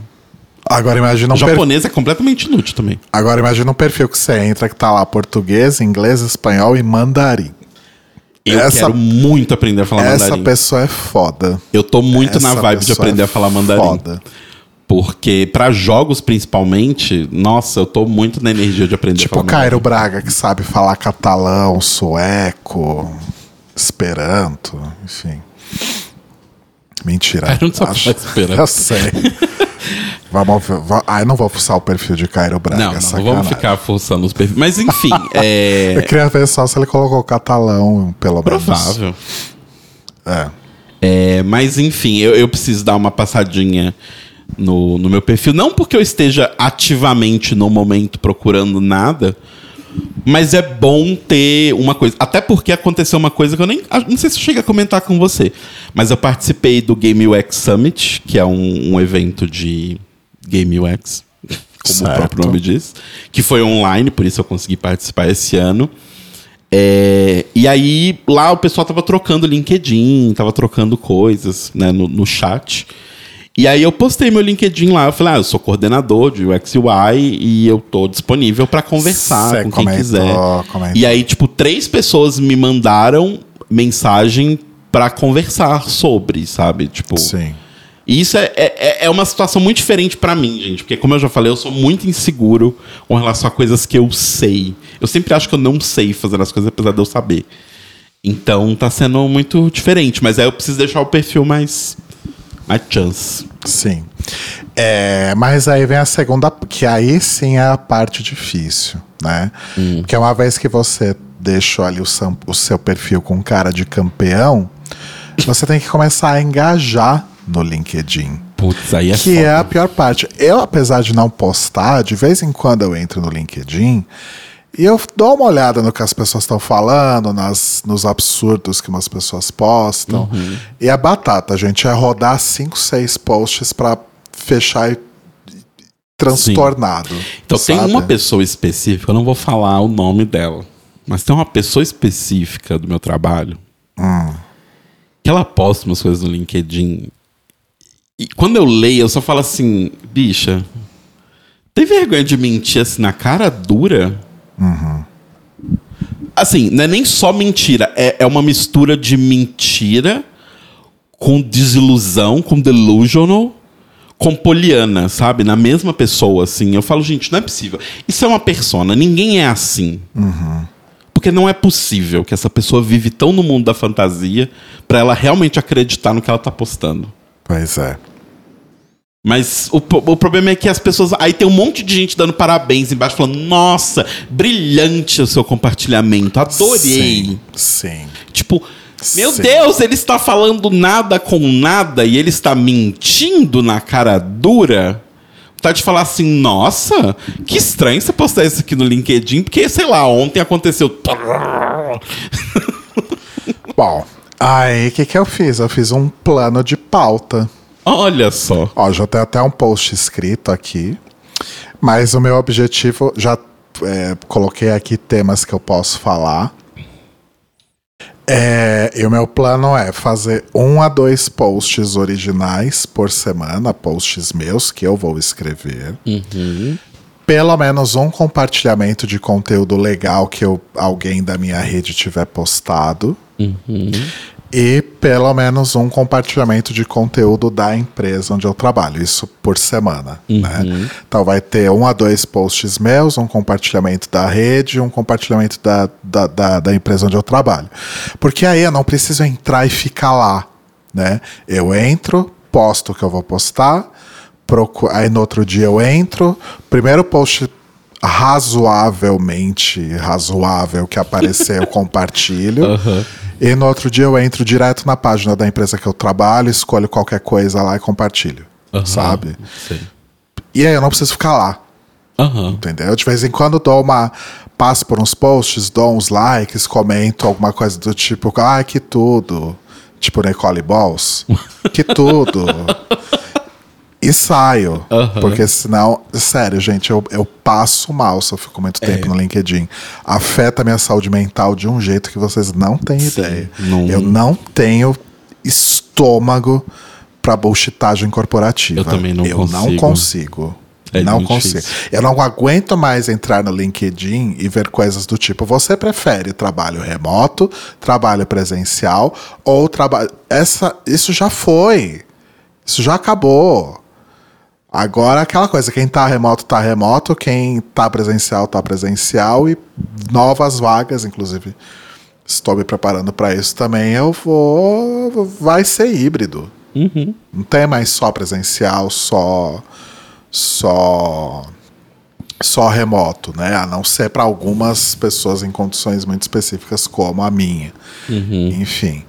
Speaker 2: Agora imagina
Speaker 1: O
Speaker 2: um, per-
Speaker 1: japonês é completamente inútil também.
Speaker 2: Agora imagina um perfil que você entra que tá lá português, inglês, espanhol e mandarim.
Speaker 1: Eu
Speaker 2: Essa-
Speaker 1: quero muito aprender a falar
Speaker 2: Essa
Speaker 1: mandarim.
Speaker 2: pessoa é foda.
Speaker 1: Eu tô muito na
Speaker 2: Essa
Speaker 1: vibe de aprender
Speaker 2: é
Speaker 1: a falar mandarim.
Speaker 2: Foda.
Speaker 1: Porque pra jogos principalmente, nossa, eu tô muito na energia de aprender
Speaker 2: Tipo
Speaker 1: a
Speaker 2: o
Speaker 1: falar
Speaker 2: Cairo
Speaker 1: mandarim.
Speaker 2: Braga, que sabe falar catalão, sueco, esperanto, enfim. Mentira.
Speaker 1: Cairo não falar esperanto.
Speaker 2: Eu sei. <laughs> vamos ver. va- Ah, eu não vou fuçar o perfil de Cairo Braga.
Speaker 1: Não, não,
Speaker 2: sacanagem.
Speaker 1: vamos ficar forçando os perfis. Mas enfim, <laughs> é
Speaker 2: Eu queria ver só se ele colocou catalão, pelo menos.
Speaker 1: provável.
Speaker 2: É.
Speaker 1: É, mas enfim, eu, eu preciso dar uma passadinha no, no meu perfil. Não porque eu esteja ativamente no momento procurando nada, mas é bom ter uma coisa. Até porque aconteceu uma coisa que eu nem. Não sei se eu cheguei a comentar com você, mas eu participei do Game UX Summit, que é um, um evento de Game UX, <laughs> como
Speaker 2: Certo.
Speaker 1: o próprio nome diz, que foi online, por isso eu consegui participar esse ano. É, e aí, lá o pessoal tava trocando LinkedIn, tava trocando coisas né, no, no chat. E aí eu postei meu LinkedIn lá, eu falei, ah, eu sou coordenador de UX UI e eu tô disponível para conversar
Speaker 2: Cê
Speaker 1: com quem
Speaker 2: comentou,
Speaker 1: quiser.
Speaker 2: comentou.
Speaker 1: E aí, tipo, três pessoas me mandaram mensagem para conversar sobre, sabe? Tipo,
Speaker 2: Sim.
Speaker 1: E isso é, é, é uma situação muito diferente pra mim, gente. Porque, como eu já falei, eu sou muito inseguro com relação a coisas que eu sei. Eu sempre acho que eu não sei fazer as coisas, apesar de eu saber. Então tá sendo muito diferente. Mas aí eu preciso deixar o perfil mais. mais chance.
Speaker 2: Sim. É, mas aí vem a segunda, que aí sim é a parte difícil, né? Porque uma vez que você deixou ali o, o seu perfil com cara de campeão, você tem que começar a engajar no LinkedIn.
Speaker 1: Putz, aí é
Speaker 2: que
Speaker 1: foda.
Speaker 2: é a pior parte. Eu, apesar de não postar, de vez em quando eu entro no LinkedIn e eu dou uma olhada no que as pessoas estão falando, nas, nos absurdos que umas pessoas postam.
Speaker 1: Uhum.
Speaker 2: E a batata, gente, é rodar cinco, seis posts pra fechar e transtornado.
Speaker 1: Então tem
Speaker 2: sabe?
Speaker 1: uma pessoa específica, eu não vou falar o nome dela, mas tem uma pessoa específica do meu trabalho que ela posta umas coisas no LinkedIn. E quando eu leio, eu só falo assim, bicha, tem vergonha de mentir assim na cara dura? Assim, não é nem só mentira, é, é uma mistura de mentira com desilusão, com delusional, com poliana, sabe? Na mesma pessoa, assim. Eu falo, gente, não é possível. Isso é uma persona, ninguém é assim. Porque não é possível que essa pessoa vive tão no mundo da fantasia pra ela realmente acreditar no que ela tá postando.
Speaker 2: Pois é.
Speaker 1: Mas o, o problema é que as pessoas. Aí tem um monte de gente dando parabéns embaixo, falando: Nossa, brilhante o seu compartilhamento, adorei.
Speaker 2: Sim. sim.
Speaker 1: Tipo, meu
Speaker 2: Sim.
Speaker 1: Deus, ele está falando nada com nada e ele está mentindo na cara dura. Tá de falar assim, nossa, que estranho você postar isso aqui no LinkedIn, porque, sei lá, ontem aconteceu. <laughs>
Speaker 2: Bom, aí o que, que eu fiz? Eu fiz um plano de pauta.
Speaker 1: Olha só.
Speaker 2: Ó, já tem até um post escrito aqui. Mas o meu objetivo, já é, coloquei aqui temas que eu posso falar. É, e o meu plano é fazer um a dois posts originais por semana, posts meus que eu vou escrever. Pelo menos um compartilhamento de conteúdo legal que eu, alguém da minha rede tiver postado. E pelo menos um compartilhamento de conteúdo da empresa onde eu trabalho, isso por semana. Né? Então vai ter um a dois posts meus, um compartilhamento da rede um compartilhamento da, da, da, da empresa onde eu trabalho. Porque aí eu não preciso entrar e ficar lá. Né? Eu entro, posto o que eu vou postar, procu- aí no outro dia eu entro, primeiro post razoavelmente razoável que aparecer eu <laughs> compartilho. E no outro dia eu entro direto na página da empresa que eu trabalho, escolho qualquer coisa lá e compartilho. Sabe?
Speaker 1: Sei.
Speaker 2: E aí eu não preciso ficar lá.
Speaker 1: Aham.
Speaker 2: Entendeu? De vez em quando dou uma. Passo por uns posts, dou uns likes, comento alguma coisa do tipo, ai, que tudo. Tipo Nicole Balls. <laughs> que tudo. E saio. Porque senão, sério, gente, eu, eu passo mal se eu fico muito tempo no LinkedIn. Afeta a minha saúde mental de um jeito que vocês não têm ideia.
Speaker 1: não-
Speaker 2: Eu não tenho estômago pra bullshitagem corporativa.
Speaker 1: Eu também não
Speaker 2: eu não
Speaker 1: consigo.
Speaker 2: consigo.
Speaker 1: É
Speaker 2: não consigo.
Speaker 1: difícil.
Speaker 2: Eu não aguento mais entrar no LinkedIn e ver coisas do tipo: você prefere trabalho remoto, trabalho presencial ou trabalho. Essa, isso já foi. Isso já acabou. Agora aquela coisa, quem tá remoto tá remoto, quem tá presencial tá presencial e novas vagas, inclusive. Estou me preparando para isso também. Eu vou. Vai ser híbrido. Não tem mais só presencial, só. Só. Só remoto, né? A não ser para algumas pessoas em condições muito específicas, como a minha. Enfim.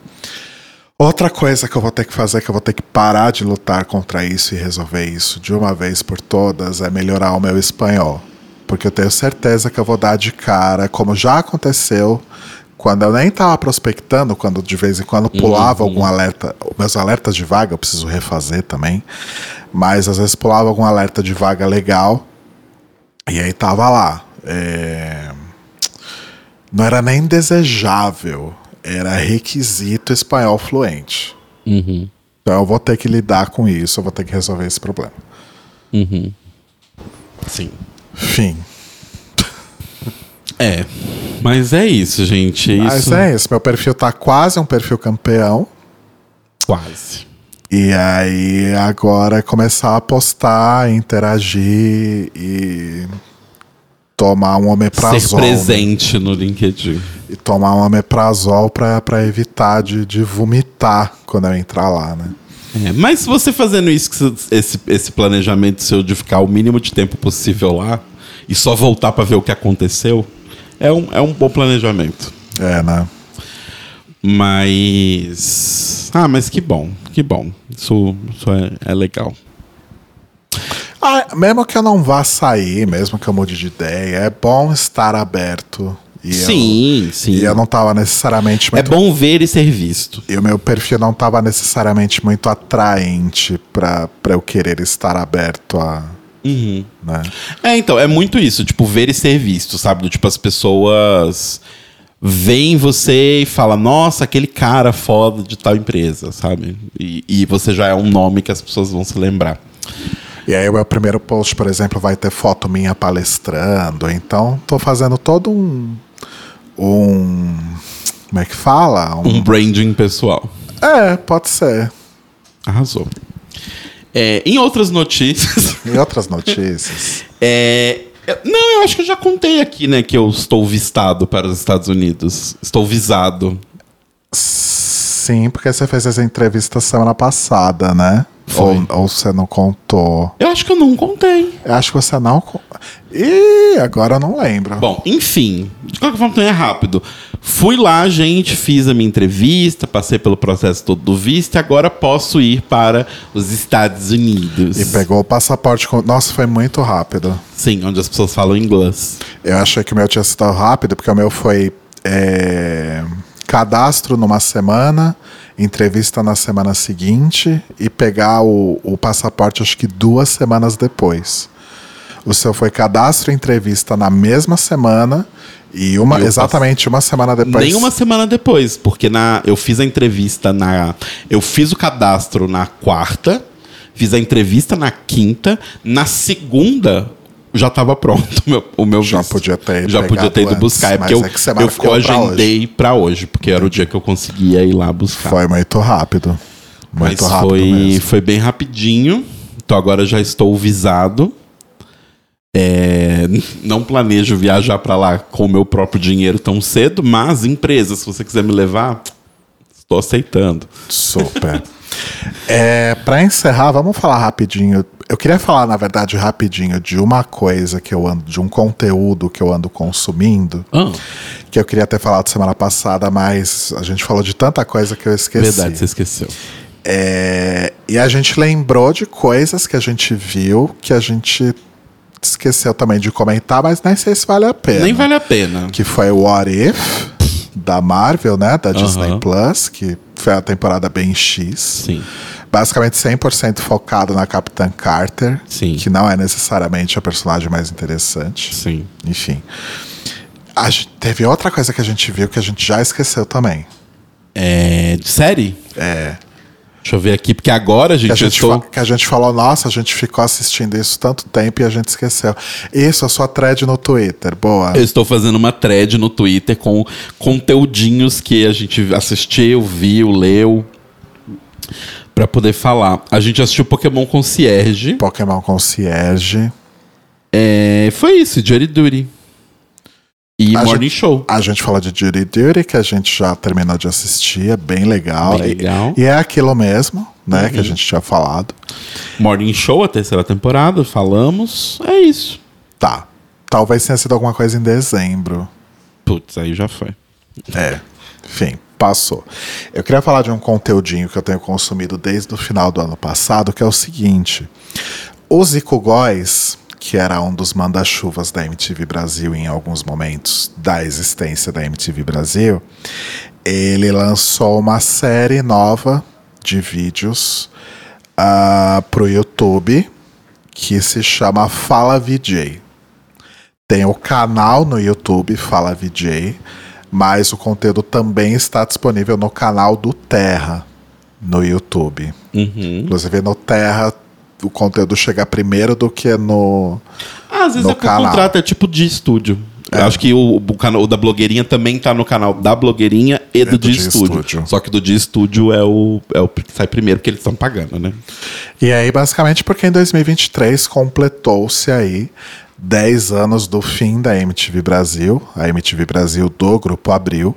Speaker 2: Outra coisa que eu vou ter que fazer, que eu vou ter que parar de lutar contra isso e resolver isso de uma vez por todas, é melhorar o meu espanhol. Porque eu tenho certeza que eu vou dar de cara, como já aconteceu, quando eu nem estava prospectando, quando de vez em quando pulava algum alerta, meus alertas de vaga, eu preciso refazer também, mas às vezes pulava algum alerta de vaga legal, e aí tava lá. é, Não era nem desejável, era requisito espanhol fluente. Então eu vou ter que lidar com isso, eu vou ter que resolver esse problema.
Speaker 1: Sim.
Speaker 2: Fim.
Speaker 1: É. Mas é isso, gente. É
Speaker 2: Mas
Speaker 1: isso.
Speaker 2: é isso, meu perfil tá quase um perfil campeão.
Speaker 1: Quase.
Speaker 2: E aí agora é começar a postar, interagir e tomar um
Speaker 1: Ser
Speaker 2: omeprazol. né?
Speaker 1: presente no LinkedIn.
Speaker 2: E tomar um omeprazol pra, pra evitar de, de vomitar quando eu entrar lá, né?
Speaker 1: É, mas você fazendo isso, esse, esse planejamento seu de ficar o mínimo de tempo possível lá e só voltar pra ver o que aconteceu, é um, é um bom planejamento.
Speaker 2: É, né?
Speaker 1: Mas. Ah, mas que bom, que bom. Isso, isso é, é legal.
Speaker 2: Ah, mesmo que eu não vá sair, mesmo que eu mude de ideia, é bom estar aberto. E eu-
Speaker 1: sim, sim.
Speaker 2: e eu não tava necessariamente
Speaker 1: É
Speaker 2: muito
Speaker 1: bom ver e ser visto.
Speaker 2: E o meu perfil não estava necessariamente muito atraente para eu querer estar aberto a.
Speaker 1: Uhum.
Speaker 2: Né?
Speaker 1: É, então, é muito isso, tipo, ver e ser visto, sabe? Do tipo, as pessoas veem você e falam, nossa, aquele cara foda de tal empresa, sabe? E, e você já é um nome que as pessoas vão se lembrar.
Speaker 2: E aí o meu primeiro post, por exemplo, vai ter foto minha palestrando. Então tô fazendo todo um. Um. Como é que fala? Um-
Speaker 1: Um branding pessoal.
Speaker 2: É, pode ser.
Speaker 1: Arrasou. É, em outras notícias. <laughs>
Speaker 2: E outras notícias.
Speaker 1: é, não, eu acho que eu já contei aqui, né, que eu estou vistado para os Estados Unidos. Estou visado.
Speaker 2: Sim, porque você fez essa entrevista semana passada, né?
Speaker 1: Foi.
Speaker 2: Ou, ou você não contou.
Speaker 1: Eu acho que eu não contei.
Speaker 2: Eu acho que você não. Ih, agora eu não lembro.
Speaker 1: Bom, enfim, de qualquer forma também é rápido. Fui lá, gente, fiz a minha entrevista, passei pelo processo todo do visto e agora posso ir para os Estados Unidos.
Speaker 2: E pegou o passaporte com. Nossa, foi muito rápido.
Speaker 1: Sim, onde as pessoas falam inglês.
Speaker 2: Eu achei que o meu tinha sido rápido, porque o meu foi é, cadastro numa semana, entrevista na semana seguinte e pegar o, o passaporte acho que duas semanas depois. O seu foi cadastro e entrevista na mesma semana e uma
Speaker 1: E o
Speaker 2: exatamente uma semana depois.
Speaker 1: Nem uma semana depois, porque na, eu fiz a entrevista na. Eu fiz o cadastro na quarta, fiz a entrevista na quinta, na segunda já estava pronto o <laughs> meu, o meu
Speaker 2: Já
Speaker 1: visto.
Speaker 2: podia ter
Speaker 1: Já podia ter ido
Speaker 2: pegado
Speaker 1: buscar. É
Speaker 2: antes,
Speaker 1: porque eu,
Speaker 2: é
Speaker 1: eu, agendei pra hoje, porque era o dia que eu conseguia ir lá buscar.
Speaker 2: Foi muito rápido. Muito
Speaker 1: Mas
Speaker 2: rápido
Speaker 1: foi,
Speaker 2: mesmo.
Speaker 1: foi bem rapidinho. Então agora já estou visado. É, não planejo viajar para lá com o meu próprio dinheiro tão cedo, mas empresa, se você quiser me levar, estou aceitando.
Speaker 2: Super. <laughs> É, para encerrar, vamos falar rapidinho. Eu queria falar, na verdade, rapidinho de uma coisa que eu ando, de um conteúdo que eu ando consumindo, que eu queria ter falado semana passada, mas a gente falou de tanta coisa que eu esqueci.
Speaker 1: Verdade, você esqueceu.
Speaker 2: É, e a gente lembrou de coisas que a gente viu que a gente esqueceu também de comentar, mas nem sei se vale a pena.
Speaker 1: Nem vale a pena.
Speaker 2: Que foi o What If da Marvel, né? Da Disney. Plus, que foi a temporada bem X.
Speaker 1: Sim.
Speaker 2: Basicamente 100% focado na Capitã Carter,
Speaker 1: Sim.
Speaker 2: que não é necessariamente a personagem mais interessante.
Speaker 1: Sim.
Speaker 2: Enfim. A teve outra coisa que a gente viu que a gente já esqueceu também.
Speaker 1: É, de série?
Speaker 2: É.
Speaker 1: Deixa eu ver aqui, porque agora, gente,
Speaker 2: Que a, gente
Speaker 1: estou...
Speaker 2: que a gente falou, nossa, a gente ficou assistindo isso tanto tempo e a gente esqueceu. Isso, a sua thread no Twitter. Boa.
Speaker 1: Eu estou fazendo uma thread no Twitter com conteúdinhos que a gente assistiu, viu, leu, Pra poder falar. A gente assistiu Pokémon Concierge.
Speaker 2: Pokémon Concierge.
Speaker 1: É, foi isso, Jury Duty. E
Speaker 2: A
Speaker 1: Morning
Speaker 2: gente-
Speaker 1: Show.
Speaker 2: A gente falou de Duty Duty, que a gente já terminou de assistir, é bem legal.
Speaker 1: Bem
Speaker 2: E-
Speaker 1: legal. Uhum.
Speaker 2: E, é aquilo mesmo, né, que a gente tinha falado.
Speaker 1: Morning Show, a terceira temporada, falamos. É isso.
Speaker 2: Tá. Talvez tenha sido alguma coisa em dezembro.
Speaker 1: Putz, aí já foi.
Speaker 2: É. Enfim, passou. Eu queria falar de um conteúdinho que eu tenho consumido desde o final do ano passado, que é o seguinte. O Zico Góes, que era um dos manda-chuvas da MTV Brasil em alguns momentos da existência da MTV Brasil, ele lançou uma série nova de vídeos ah, pro YouTube que se chama Fala VJ. Tem o canal no YouTube Fala VJ, mas o conteúdo também está disponível no canal do Terra no YouTube.
Speaker 1: Uhum.
Speaker 2: Inclusive no Terra o conteúdo chega primeiro do que no
Speaker 1: Ah, às vezes
Speaker 2: No
Speaker 1: é
Speaker 2: canal.
Speaker 1: contrato é tipo de estúdio. Eu acho que o, o canal o da blogueirinha também tá no canal da blogueirinha e do,
Speaker 2: do
Speaker 1: de
Speaker 2: de
Speaker 1: estúdio.
Speaker 2: estúdio.
Speaker 1: Só que do de estúdio é o, é o que sai primeiro, porque eles estão pagando, né?
Speaker 2: E aí, basicamente, porque em 2023 completou-se aí 10 anos do fim da MTV Brasil, a MTV Brasil do Grupo Abril,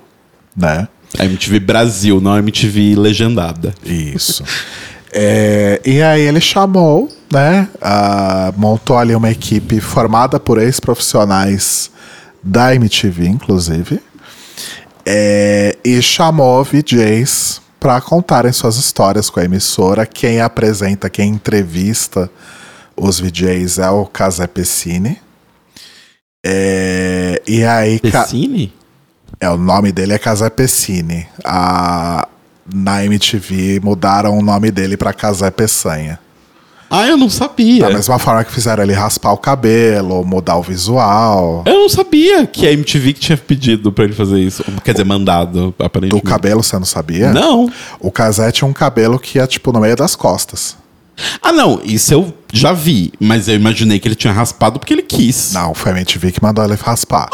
Speaker 2: né?
Speaker 1: A MTV Brasil, não a MTV legendada.
Speaker 2: Isso. <laughs> É, e aí ele chamou, né? ah, montou ali uma equipe formada por ex-profissionais da MTV, inclusive. é, e chamou VJs para contarem suas histórias com a emissora. Quem apresenta, quem entrevista os VJs é o Casé Pessini. É, e aí.
Speaker 1: Pessini?
Speaker 2: é, o nome dele é Casé Pessini. A, na MTV mudaram o nome dele pra Casé Peçanha.
Speaker 1: Ah, eu não sabia.
Speaker 2: Da mesma forma que fizeram ele raspar o cabelo, mudar o visual.
Speaker 1: Eu não sabia que a MTV que tinha pedido pra ele fazer isso. Quer dizer, mandado,
Speaker 2: Do
Speaker 1: aparentemente.
Speaker 2: cabelo, você não sabia?
Speaker 1: Não.
Speaker 2: O Casé tinha um cabelo que ia, tipo, no meio das costas.
Speaker 1: Ah, não. Isso eu já vi. Mas eu imaginei que ele tinha raspado porque ele quis.
Speaker 2: Não, foi a MTV que mandou ele raspar.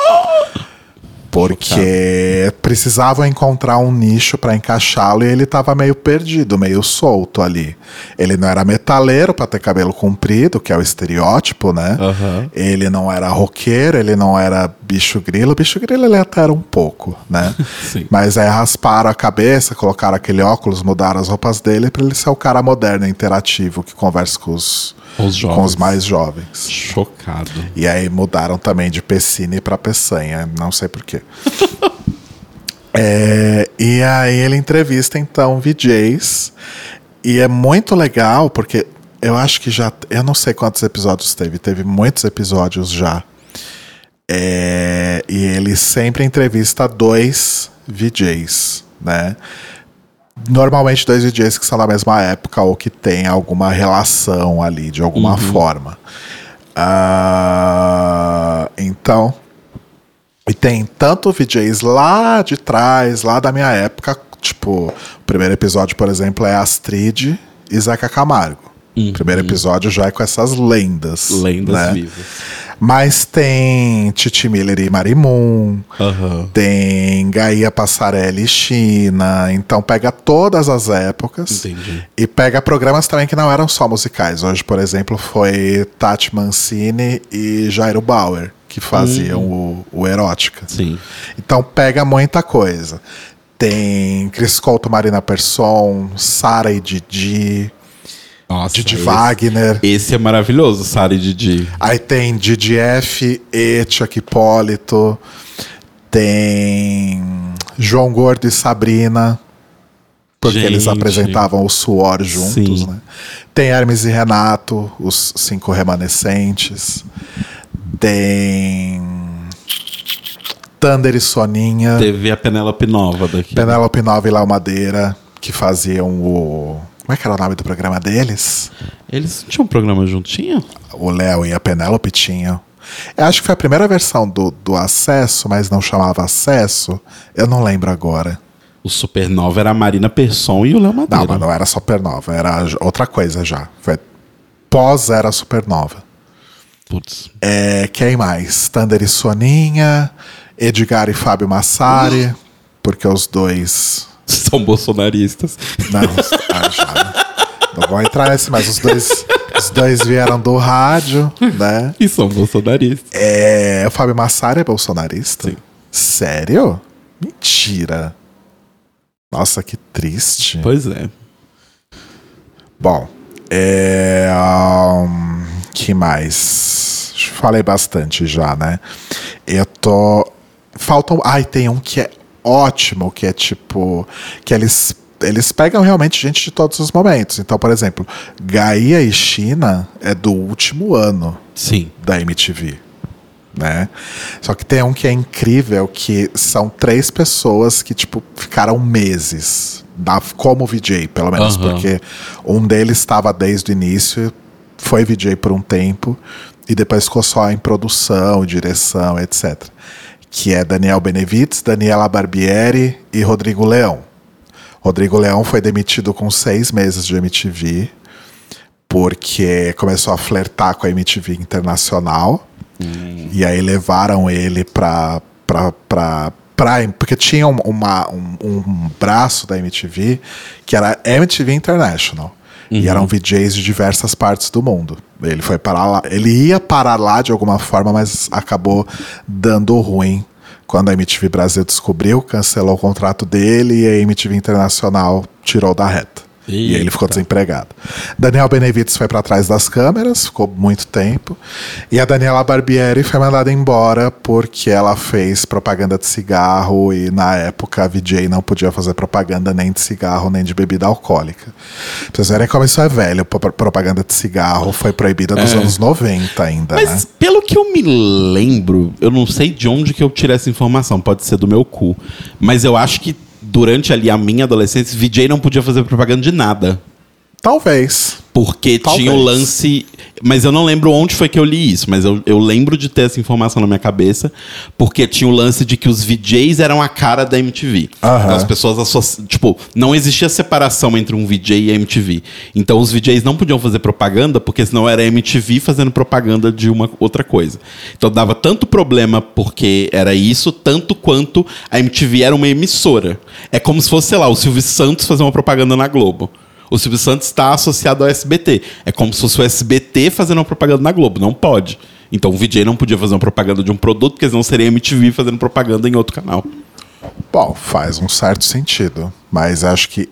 Speaker 2: Porque precisavam encontrar um nicho pra encaixá-lo e ele tava meio perdido, meio solto ali. Ele não era metaleiro pra ter cabelo comprido, que é o estereótipo, né?
Speaker 1: Aham.
Speaker 2: Ele não era roqueiro, ele não era bicho grilo. Bicho grilo ele até era um pouco, né? <laughs> Mas aí rasparam a cabeça, colocaram aquele óculos, mudaram as roupas dele pra ele ser o cara moderno, interativo, que conversa com os,
Speaker 1: Os
Speaker 2: com os mais jovens.
Speaker 1: Chocado.
Speaker 2: E aí mudaram também de Pessine pra Peçanha, não sei porquê. <laughs> é, e aí ele entrevista então VJs. E é muito legal, porque eu acho que já. Eu não sei quantos episódios teve, teve muitos episódios já. É, e ele sempre entrevista dois VJs, né? Normalmente dois VJs que são da mesma época ou que têm alguma relação ali, de alguma forma. Ah, então, e tem tanto VJs lá de trás, lá da minha época, tipo, o primeiro episódio, por exemplo, é Astrid e Zeca Camargo. O primeiro episódio já é com essas lendas.
Speaker 1: Lendas
Speaker 2: né?
Speaker 1: vivas.
Speaker 2: Mas tem Titi Miller e Marimun,
Speaker 1: Aham.
Speaker 2: tem Gaia Passarelli e China. Então pega todas as épocas.
Speaker 1: Entendi.
Speaker 2: E pega programas também que não eram só musicais. Hoje, por exemplo, foi Tati Mancini e Jairo Bauer que faziam o, o Erótica.
Speaker 1: Sim.
Speaker 2: Então pega muita coisa. Tem Cris Couto, Marina Persson, Sara e Didi,
Speaker 1: Nossa,
Speaker 2: Didi
Speaker 1: esse-
Speaker 2: Wagner.
Speaker 1: Esse é maravilhoso, Sara e Didi.
Speaker 2: Aí tem Didi F, e Chuck Hipólito. Tem João Gordo e Sabrina. Porque eles
Speaker 1: Gente.
Speaker 2: apresentavam o suor juntos,
Speaker 1: Sim.
Speaker 2: né? Tem Hermes e Renato, os cinco remanescentes. Tem Thunder e Soninha.
Speaker 1: Teve a Penélope Nova daqui.
Speaker 2: Penélope Nova e Léo Madeira, que faziam o. Como é que era o nome do programa deles?
Speaker 1: Eles tinham um programa juntinho?
Speaker 2: O Léo e a Penélope tinham. Eu acho que foi a primeira versão do, do Acesso, mas não chamava Acesso. Eu não lembro agora.
Speaker 1: O Supernova era a Marina Persson e o Léo Madeira.
Speaker 2: Não, mas não era Supernova, era outra coisa já. Foi pós era Supernova.
Speaker 1: Putz.
Speaker 2: É, quem mais? Thunder e Soninha, Edgar e Fábio Massari, <gasps> porque os dois. <laughs>
Speaker 1: São bolsonaristas.
Speaker 2: Não, ah, já, né? não vou entrar nesse, mas os dois, os dois vieram do rádio, né?
Speaker 1: E são bolsonaristas.
Speaker 2: É, o Fábio Massari é bolsonarista?
Speaker 1: Sim.
Speaker 2: Sério? Mentira. Nossa, que triste.
Speaker 1: Pois é.
Speaker 2: Bom, é. Um, que mais? Falei bastante já, né? Eu tô. Faltam. Ai, tem um que é ótimo, que é tipo. Que eles. Eles pegam realmente gente de todos os momentos. Então, por exemplo, Gaia e China é do último ano
Speaker 1: Sim.
Speaker 2: da MTV, né? Só que tem um que é incrível, que são três pessoas que, tipo, ficaram meses da, como VJ, pelo menos,
Speaker 1: Aham.
Speaker 2: porque um deles estava desde o início, foi VJ por um tempo, e depois ficou só em produção, direção, etc. Que é Daniel Benevides, Daniela Barbieri e Rodrigo Leão. Rodrigo Leão foi demitido com seis meses de MTV, porque começou a flertar com a MTV internacional, E aí levaram ele Prime, porque tinha um- uma, um, um braço da MTV que era MTV International. E eram VJs de diversas partes do mundo. Ele foi parar lá. Ele ia parar lá de alguma forma, mas acabou dando ruim quando a MTV Brasil descobriu, cancelou o contrato dele e a MTV Internacional tirou da reta. E aí ele ficou desempregado. Daniel Benevides foi para trás das câmeras, ficou muito tempo. E a Daniela Barbieri foi mandada embora porque ela fez propaganda de cigarro e na época a VJ não podia fazer propaganda nem de cigarro nem de bebida alcoólica. Pra vocês verem como isso é velho, pro- propaganda de cigarro foi proibida nos anos 90 ainda,
Speaker 1: Mas
Speaker 2: né?
Speaker 1: pelo que eu me lembro, eu não sei de onde que eu tirei essa informação, pode ser do meu cu. Mas eu acho que durante ali a minha adolescência, VJ não podia fazer propaganda de nada.
Speaker 2: Talvez.
Speaker 1: Porque
Speaker 2: Talvez.
Speaker 1: tinha o lance. Mas eu não lembro onde foi que eu li isso, mas eu, eu lembro de ter essa informação na minha cabeça, porque tinha o lance de que os VJs eram a cara da MTV. Então as pessoas associam. Tipo, não existia separação entre um VJ e a MTV. Então os VJs não podiam fazer propaganda, porque senão era a MTV fazendo propaganda de uma outra coisa. Então dava tanto problema porque era isso, tanto quanto a MTV era uma emissora. É como se fosse, sei lá, o Silvio Santos fazer uma propaganda na Globo. O Silvio Santos está associado ao SBT. É como se fosse o SBT fazendo uma propaganda na Globo. Não pode. Então o VJ não podia fazer uma propaganda de um produto, porque senão seria MTV fazendo propaganda em outro canal.
Speaker 2: Bom, faz um certo sentido, mas acho que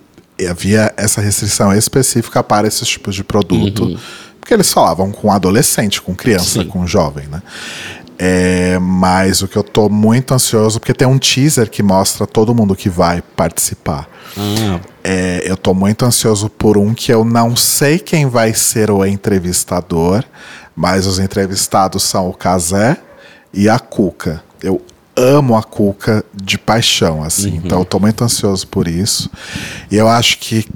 Speaker 2: havia essa restrição específica para esses tipos de produto, porque eles falavam com adolescente, com criança,
Speaker 1: Sim.
Speaker 2: com jovem, né? É, mas o que eu tô muito ansioso, porque tem um teaser que mostra todo mundo que vai participar.
Speaker 1: Ah,
Speaker 2: É, eu tô muito ansioso por um que eu não sei quem vai ser o entrevistador, mas os entrevistados são o Kazé e a Cuca. Eu amo a Cuca de paixão, assim. Então eu tô muito ansioso por isso. E eu acho que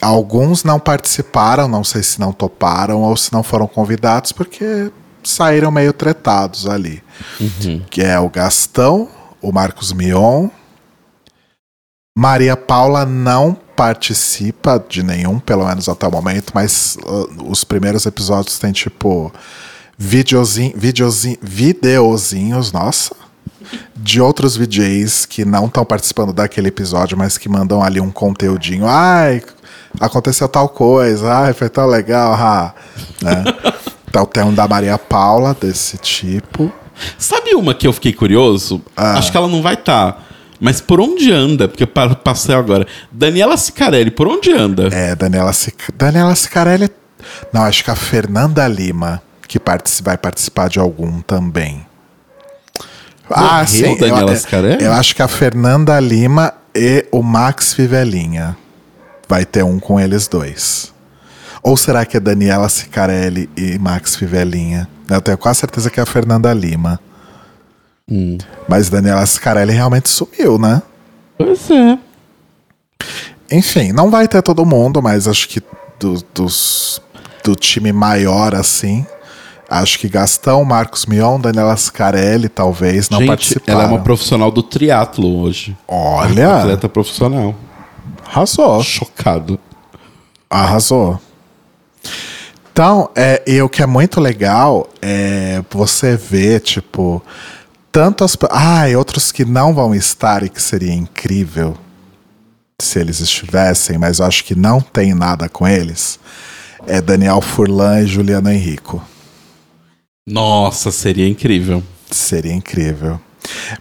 Speaker 2: alguns não participaram, não sei se não toparam ou se não foram convidados, porque saíram meio tretados ali. Que é o Gastão, o Marcos Mion, Maria Paula não participa de nenhum, pelo menos até o momento, mas uh, os primeiros episódios tem tipo videozinho, videozinho, videozinhos, nossa, de outros VJs que não estão participando daquele episódio, mas que mandam ali um conteúdinho. Ai, aconteceu tal coisa, ai, foi tão legal, ah, né? <laughs> Então tem um da Maria Paula desse tipo.
Speaker 1: Sabe uma que eu fiquei curioso?
Speaker 2: Ah.
Speaker 1: Acho que ela não vai estar. Mas por onde anda? Porque pa- passei agora. Daniela Sicarelli, por onde anda?
Speaker 2: É, Daniela, Sic... Daniela Sicarelli. Não, acho que a Fernanda Lima, que partici- vai participar de algum também. Ah,
Speaker 1: Morreu Daniela Sicarelli?
Speaker 2: Eu acho que a Fernanda Lima e o Max Fivelinha. Vai ter um com eles dois. Ou será que é Daniela Sicarelli e Max Fivelinha? Eu tenho quase certeza que é a Fernanda Lima.
Speaker 1: Hum.
Speaker 2: Mas Daniela Sicarelli realmente sumiu, né?
Speaker 1: Pois é.
Speaker 2: Enfim, não vai ter todo mundo, mas acho que do, dos, do time maior, assim. Acho que Gastão, Marcos Mion, Daniela Scarelli, talvez, não
Speaker 1: Gente,
Speaker 2: participaram.
Speaker 1: ela é uma profissional do triatlo hoje.
Speaker 2: Olha,
Speaker 1: Atleta profissional.
Speaker 2: arrasou.
Speaker 1: Chocado.
Speaker 2: Arrasou. Então, é, e o que é muito legal é você ver, tipo, tantas. Ah, e outros que não vão estar e que seria incrível se eles estivessem, mas eu acho que não tem nada com eles. É Daniel Furlan e Juliano Henrico.
Speaker 1: Nossa, seria incrível.
Speaker 2: Seria incrível.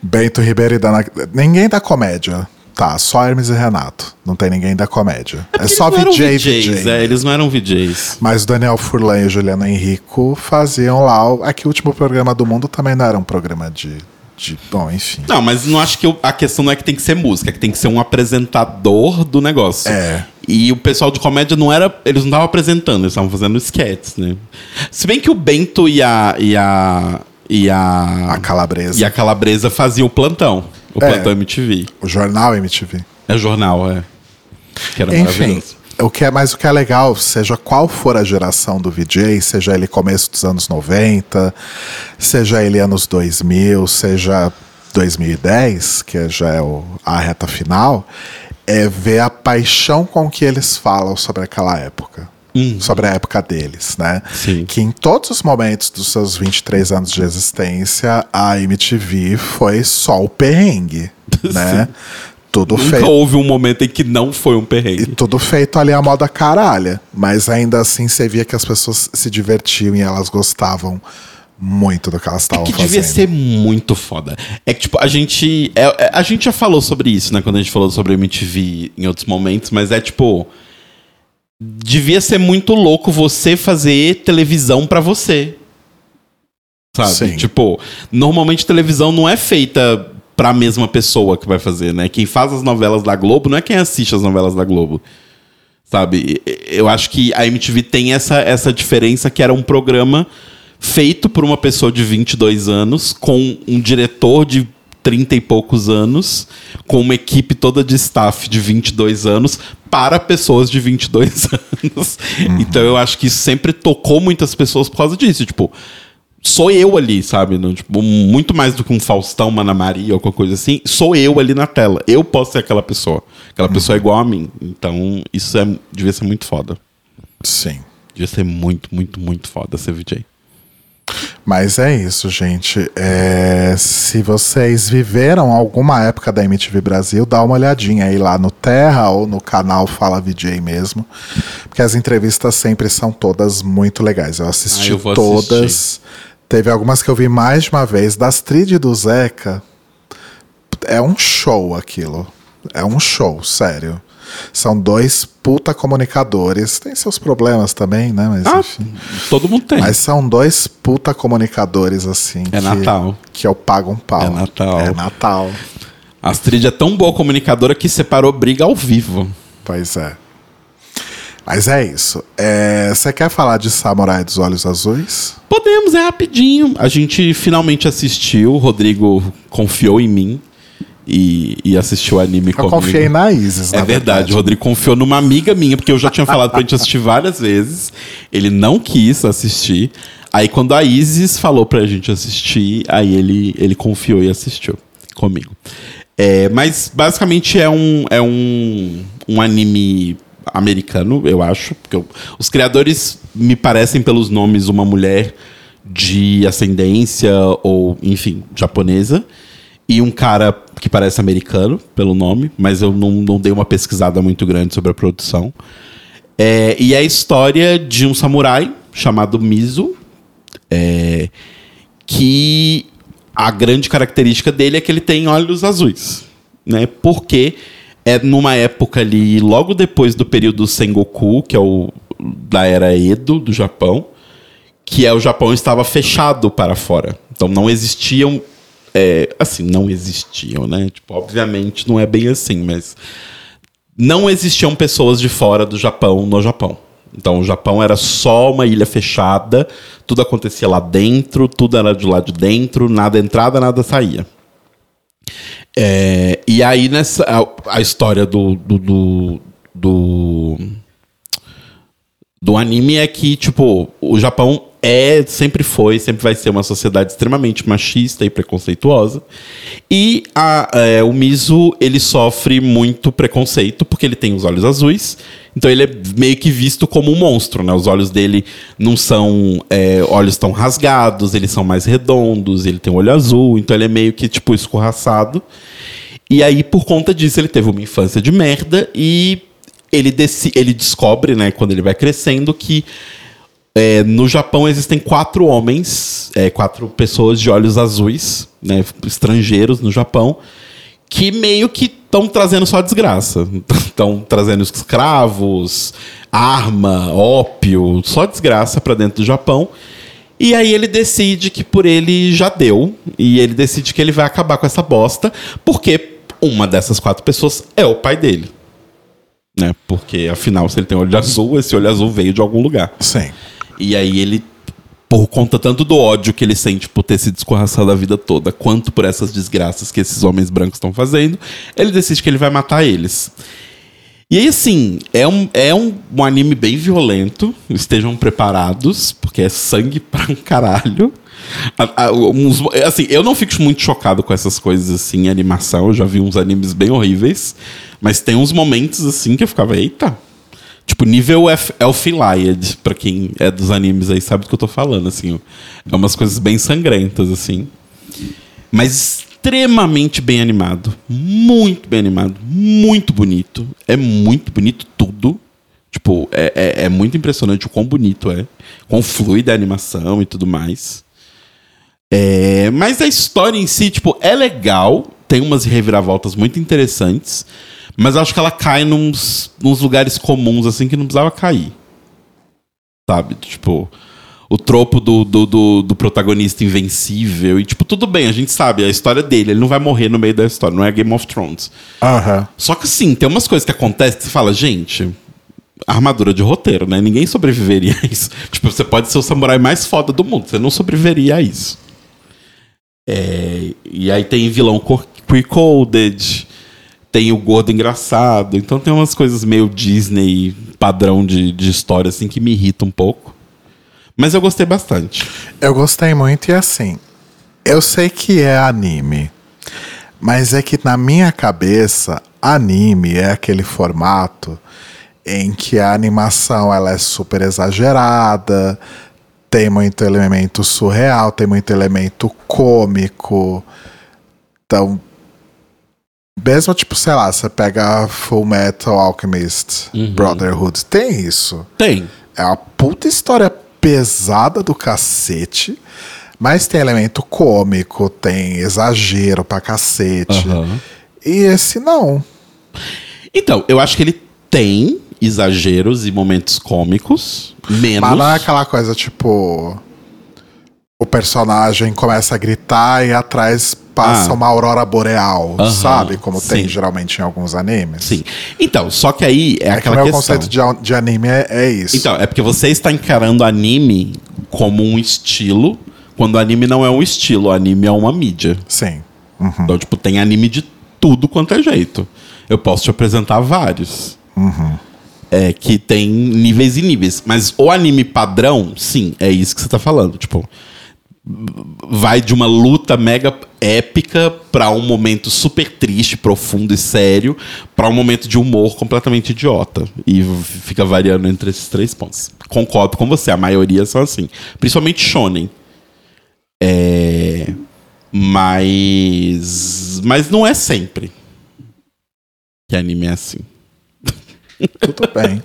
Speaker 2: Bento Ribeiro e Dana. Ninguém da comédia. Tá, só Hermes e Renato. Não tem ninguém da comédia. É,
Speaker 1: Porque
Speaker 2: só VJ,
Speaker 1: VJs,
Speaker 2: VJ.
Speaker 1: É, eles não eram VJs.
Speaker 2: Mas o Daniel Furlan e o Juliano Henrico faziam lá. o- Aqui o último programa do mundo também não era um programa de. de bom, enfim.
Speaker 1: Não, mas não acho que eu- a questão não é que tem que ser música, é que tem que ser um apresentador do negócio.
Speaker 2: É.
Speaker 1: E o pessoal de comédia não era. Eles não estavam apresentando, eles estavam fazendo sketches, né? Se bem que o Bento e a. E a. E a.
Speaker 2: A Calabresa.
Speaker 1: E a Calabresa faziam o plantão. O
Speaker 2: É.
Speaker 1: plantão MTV.
Speaker 2: O jornal MTV.
Speaker 1: É jornal, é. Que era
Speaker 2: Enfim. O que é, mas o que é legal, seja qual for a geração do VJ, seja ele começo dos anos 90, seja ele anos 2000, seja 2010, que já é o- a reta final, é ver a paixão com que eles falam sobre aquela época. Sobre a época deles, né?
Speaker 1: Sim.
Speaker 2: Que em todos os momentos dos seus 23 anos de existência, a MTV foi só o perrengue, <laughs> né? Tudo
Speaker 1: Nunca
Speaker 2: feito.
Speaker 1: houve um momento em que não foi um
Speaker 2: E
Speaker 1: perrengue.
Speaker 2: tudo feito ali à moda caralha. Mas ainda assim você via que as pessoas se divertiam e elas gostavam muito do que elas estavam
Speaker 1: que
Speaker 2: fazendo.
Speaker 1: devia ser muito foda. É que, tipo, a gente. é- é- a gente já falou sobre isso, né? Quando a gente falou sobre MTV em outros momentos, mas é tipo. Devia ser muito louco você fazer televisão pra você. Sabe?
Speaker 2: Sim.
Speaker 1: Tipo, normalmente televisão não é feita pra mesma pessoa que vai fazer, né? Quem faz as novelas da Globo não é quem assiste as novelas da Globo. Sabe? Eu acho que a MTV tem essa, essa diferença que era um programa feito por uma pessoa de 22 anos, com um diretor de 30 e poucos anos, com uma equipe toda de staff de 22 anos, para pessoas de 22 <laughs> anos. Então eu acho que isso sempre tocou muitas pessoas por causa disso. Tipo, sou eu ali, sabe? Não, tipo, muito mais do que um Faustão, uma Ana Maria ou qualquer coisa assim. Sou eu ali na tela. Eu posso ser aquela pessoa. Aquela pessoa é igual a mim. Então, isso é, devia ser muito foda.
Speaker 2: Sim.
Speaker 1: Devia ser muito, muito, muito foda ser VJ.
Speaker 2: Mas é isso, gente. É, se vocês viveram alguma época da MTV Brasil, dá uma olhadinha aí lá no Terra ou no canal Fala VJ mesmo. Porque as entrevistas sempre são todas muito legais. Eu assisti
Speaker 1: Ah, eu
Speaker 2: todas.
Speaker 1: assistir.
Speaker 2: Teve algumas que eu vi mais de uma vez. Das Trid do Zeca, é um show aquilo. É um show, sério. São dois puta comunicadores. Tem seus problemas também, né? Mas
Speaker 1: Ah,
Speaker 2: enfim.
Speaker 1: todo mundo tem.
Speaker 2: Mas são dois puta comunicadores, assim.
Speaker 1: É
Speaker 2: que,
Speaker 1: Natal.
Speaker 2: Que eu pago um pau.
Speaker 1: É Natal.
Speaker 2: É Natal.
Speaker 1: A Astrid é tão boa comunicadora que separou briga ao vivo.
Speaker 2: Pois é. Mas é isso. É, Você quer falar de Samurai dos Olhos Azuis?
Speaker 1: Podemos, é rapidinho. A gente finalmente assistiu. O Rodrigo confiou em mim e, e assistiu o anime
Speaker 2: Eu
Speaker 1: comigo.
Speaker 2: confiei na Isis,
Speaker 1: É
Speaker 2: na
Speaker 1: verdade, o Rodrigo confiou numa amiga minha, porque eu já tinha falado pra gente assistir várias vezes. Ele não quis assistir. Aí quando a Isis falou pra gente assistir, aí ele, ele confiou e assistiu comigo. É, mas basicamente é um, é um, um anime americano, eu acho. Porque eu- os criadores me parecem pelos nomes uma mulher de ascendência ou, enfim, japonesa. E um cara que parece americano, pelo nome, mas eu não, não dei uma pesquisada muito grande sobre a produção. É, e é a história de um samurai chamado Mizu, é, que a grande característica dele é que ele tem olhos azuis, né? Porque é numa época ali, logo depois do período Sengoku, que é o da era Edo do Japão, que é o Japão estava fechado para fora. Então não existiam é, assim, não existiam, né? Tipo, obviamente não é bem assim, mas não existiam pessoas de fora do Japão no Japão. Então o Japão era só uma ilha fechada, tudo acontecia lá dentro, tudo era de lá de dentro, nada entrada, nada saía. É, e aí nessa a, a história do, do, do, do do anime é que, tipo, o Japão é, sempre foi, sempre vai ser uma sociedade extremamente machista e preconceituosa. E a, é, o Mizu, ele sofre muito preconceito porque ele tem os olhos azuis. Então ele é meio que visto como um monstro, né? Os olhos dele não são é, olhos tão rasgados, eles são mais redondos, ele tem um olho azul, então ele é meio que, tipo, escorraçado. E aí, por conta disso, ele teve uma infância de merda e ele, deci- ele descobre, né, quando ele vai crescendo, que é, no Japão existem quatro homens, é, quatro pessoas de olhos azuis, né, estrangeiros no Japão, que meio que estão trazendo só desgraça. <laughs> Estão trazendo escravos, arma, ópio, só desgraça para dentro do Japão. E aí ele decide que por ele já deu. E ele decide que ele vai acabar com essa bosta, porque uma dessas quatro pessoas é o pai dele. Né? Porque afinal, se ele tem olho azul, esse olho azul veio de algum lugar.
Speaker 2: Sim.
Speaker 1: E aí ele, por conta tanto do ódio que ele sente por ter sido escorraçado a vida toda, quanto por essas desgraças que esses homens brancos estão fazendo, ele decide que ele vai matar eles. E aí, assim, é um, é um, um anime bem violento. Estejam preparados, porque é sangue pra um caralho. Assim, eu não fico muito chocado com essas coisas assim, animação. Eu já vi uns animes bem horríveis. Mas tem uns momentos assim que eu ficava, eita. Tipo, nível Elf- Elfiliad, pra quem é dos animes aí sabe do que eu tô falando, assim. É umas coisas bem sangrentas, assim. Mas extremamente bem animado. Muito bem animado. Muito bonito. É muito bonito tudo. Tipo, é, é, é muito impressionante o quão bonito é. Quão fluida a animação e tudo mais. É, mas a história em si, tipo, é legal. Tem umas reviravoltas muito interessantes. Mas eu acho que ela cai nos, nos lugares comuns, assim, que não precisava cair. Sabe? Tipo, o tropo do, do, do, do protagonista invencível. E, tipo, tudo bem, a gente sabe a história dele. Ele não vai morrer no meio da história, não é Game of Thrones.
Speaker 2: Aham.
Speaker 1: Só que assim, tem umas coisas que acontecem que você fala, gente, armadura de roteiro, né? Ninguém sobreviveria a isso. <laughs> Tipo, você pode ser o samurai mais foda do mundo, você não sobreviveria a isso. É, e aí tem vilão co- pre-coded, tem o gordo engraçado, então tem umas coisas meio Disney, padrão de, de história, assim, que me irrita um pouco. Mas eu gostei bastante.
Speaker 2: Eu gostei muito e assim, eu sei que é anime, mas é que na minha cabeça, anime é aquele formato em que a animação ela é super exagerada, tem muito elemento surreal, tem muito elemento cômico. Então, mesmo tipo, sei lá, você pega Full Metal Alchemist, Brotherhood, tem isso.
Speaker 1: Tem.
Speaker 2: É uma puta história pesada do cacete, mas tem elemento cômico, tem exagero pra cacete.
Speaker 1: Aham.
Speaker 2: E esse não.
Speaker 1: Então, eu acho que ele tem exageros e momentos cômicos, menos.
Speaker 2: Mas não é aquela coisa tipo. O personagem começa a gritar e atrás passa
Speaker 1: Ah.
Speaker 2: uma aurora boreal, sabe? Como tem
Speaker 1: sim.
Speaker 2: geralmente em alguns animes.
Speaker 1: Sim. Então, só que aí é,
Speaker 2: É que o
Speaker 1: aquela
Speaker 2: meu
Speaker 1: questão.
Speaker 2: conceito de, de anime é, é isso.
Speaker 1: Então, é porque você está encarando anime como um estilo, quando anime não é um estilo, anime é uma mídia.
Speaker 2: Sim.
Speaker 1: Então, tipo, tem anime de tudo quanto é jeito. Eu posso te apresentar vários. É, que tem níveis e níveis. Mas o anime padrão, sim, é isso que você tá falando. Tipo, vai de uma luta mega épica pra um momento super triste, profundo e sério, pra um momento de humor completamente idiota. E fica variando entre esses três pontos. Concordo com você, a maioria são assim. Principalmente shonen. É, mas mas não é sempre que anime é assim.
Speaker 2: Tudo bem.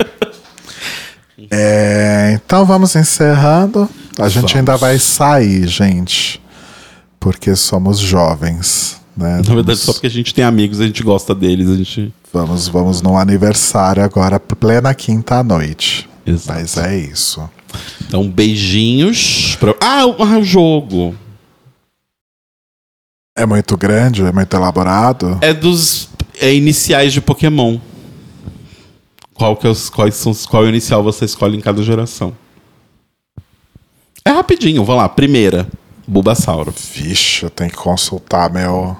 Speaker 2: É, então vamos encerrando. A gente
Speaker 1: Vamos.
Speaker 2: ainda vai sair, gente. Porque somos jovens. Né?
Speaker 1: Na verdade, só porque a gente tem amigos, a gente gosta deles, a gente
Speaker 2: Vamos, vamos no aniversário agora, plena quinta noite.
Speaker 1: Exato.
Speaker 2: Mas é isso.
Speaker 1: Então, beijinhos. Pra... Ah, o ah, o jogo.
Speaker 2: É muito grande, é muito elaborado.
Speaker 1: É dos é, iniciais de Pokémon. Qual que é os, quais são, qual inicial você escolhe em cada geração? É rapidinho, vamos lá. Primeira, Bulbasauro.
Speaker 2: Vixe, eu tenho que consultar meu.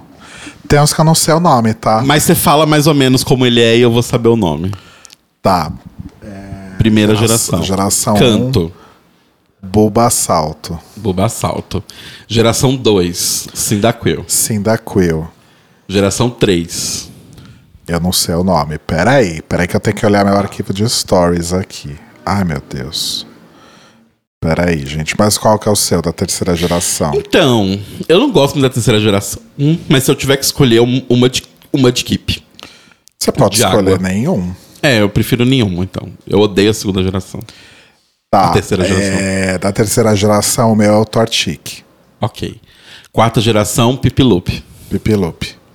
Speaker 2: Tem uns que eu não sei o nome, tá?
Speaker 1: Mas você fala mais ou menos como ele é e eu vou saber o nome.
Speaker 2: Tá.
Speaker 1: Primeira Geração-
Speaker 2: geração.
Speaker 1: Canto.
Speaker 2: Bulbasalto.
Speaker 1: Bulbasalto. Geração 2, Cyndaquil.
Speaker 2: Cyndaquil.
Speaker 1: Geração 3,
Speaker 2: Eu não sei o nome. Peraí, peraí que eu tenho que olhar meu arquivo de stories aqui. Ai, meu Deus. Peraí, gente. Mas qual que é o seu da terceira geração?
Speaker 1: Então, eu não gosto muito da terceira geração, hum, mas se eu tiver que escolher um- uma de, uma de equipe.
Speaker 2: Você pode
Speaker 1: de
Speaker 2: escolher
Speaker 1: água.
Speaker 2: nenhum.
Speaker 1: É, eu prefiro nenhum, então. Eu odeio a segunda geração.
Speaker 2: Tá.
Speaker 1: A terceira geração.
Speaker 2: É, da terceira geração, o meu é o Torchic.
Speaker 1: Ok. Quarta geração, Pipilup.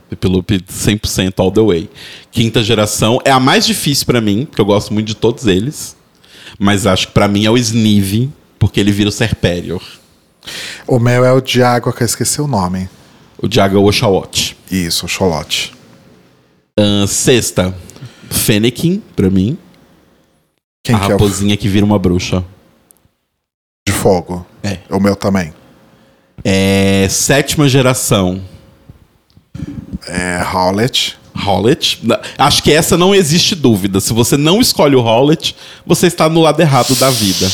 Speaker 2: Pipilup.
Speaker 1: Pipilup 100% all the way. Quinta geração é a mais difícil pra mim, porque eu gosto muito de todos eles. Mas acho que pra mim é o Snive, porque ele vira o Serperior.
Speaker 2: O meu é o de água, que eu esqueci o nome.
Speaker 1: O Diago é o Oshawott.
Speaker 2: Isso, o Xolote.
Speaker 1: Ahn, sexta, Fennekin, pra mim.
Speaker 2: Quem
Speaker 1: a
Speaker 2: que é o
Speaker 1: raposinha que vira uma bruxa.
Speaker 2: de fogo?
Speaker 1: É.
Speaker 2: O meu também.
Speaker 1: É, sétima geração,
Speaker 2: É Howlet.
Speaker 1: Howlet. Na- Acho que essa não existe dúvida. Se você não escolhe o Howlet, você está no lado errado da vida.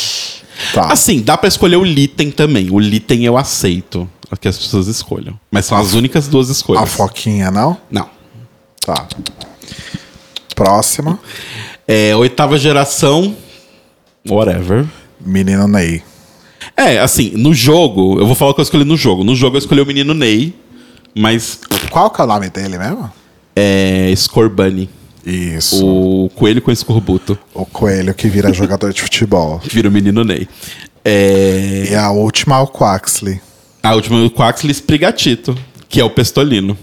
Speaker 2: Tá.
Speaker 1: Assim, dá pra escolher o Litten também. O Litten eu aceito que as pessoas escolham. Mas são as únicas duas escolhas.
Speaker 2: a Foquinha, não?
Speaker 1: Não.
Speaker 2: Tá. Próximo.
Speaker 1: É, oitava geração. Whatever.
Speaker 2: Menino Ney.
Speaker 1: É, assim, no jogo, eu vou falar o que eu escolhi no jogo. No jogo eu escolhi o menino Ney, mas
Speaker 2: Qual que é o nome dele mesmo?
Speaker 1: é Scorbunny.
Speaker 2: Isso.
Speaker 1: O coelho com escorbuto.
Speaker 2: O coelho que vira <laughs> jogador de futebol.
Speaker 1: Vira o menino Ney. É,
Speaker 2: E a última é o Quaxley.
Speaker 1: a última é o Quaxley Sprigatito, que é o Pestolino.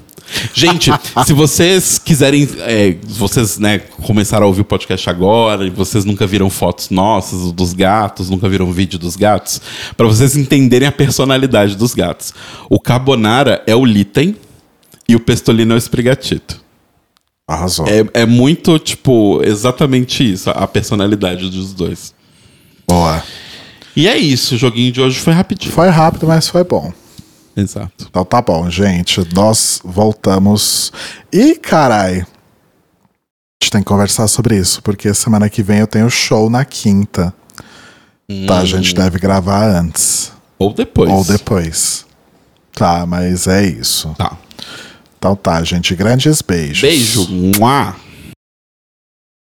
Speaker 1: Gente, <laughs> se vocês quiserem, é, vocês né, começaram a ouvir o podcast agora e vocês nunca viram fotos nossas dos gatos, nunca viram vídeo dos gatos, para vocês entenderem a personalidade dos gatos. O Carbonara é o Litten e o Pestolino é o Sprigatito.
Speaker 2: Arrasou.
Speaker 1: É, é muito, tipo, exatamente isso, a personalidade dos dois.
Speaker 2: Boa.
Speaker 1: E é isso, o joguinho de hoje foi rapidinho.
Speaker 2: Foi rápido, mas foi bom.
Speaker 1: Exato.
Speaker 2: Então tá bom, gente. Nós voltamos. E, carai. A gente tem que conversar sobre isso, porque semana que vem eu tenho show na quinta. Tá, a gente deve gravar antes.
Speaker 1: Ou depois.
Speaker 2: Ou depois. Tá, mas é isso.
Speaker 1: Tá.
Speaker 2: Então tá, gente. Grandes beijos.
Speaker 1: Beijo. Mua.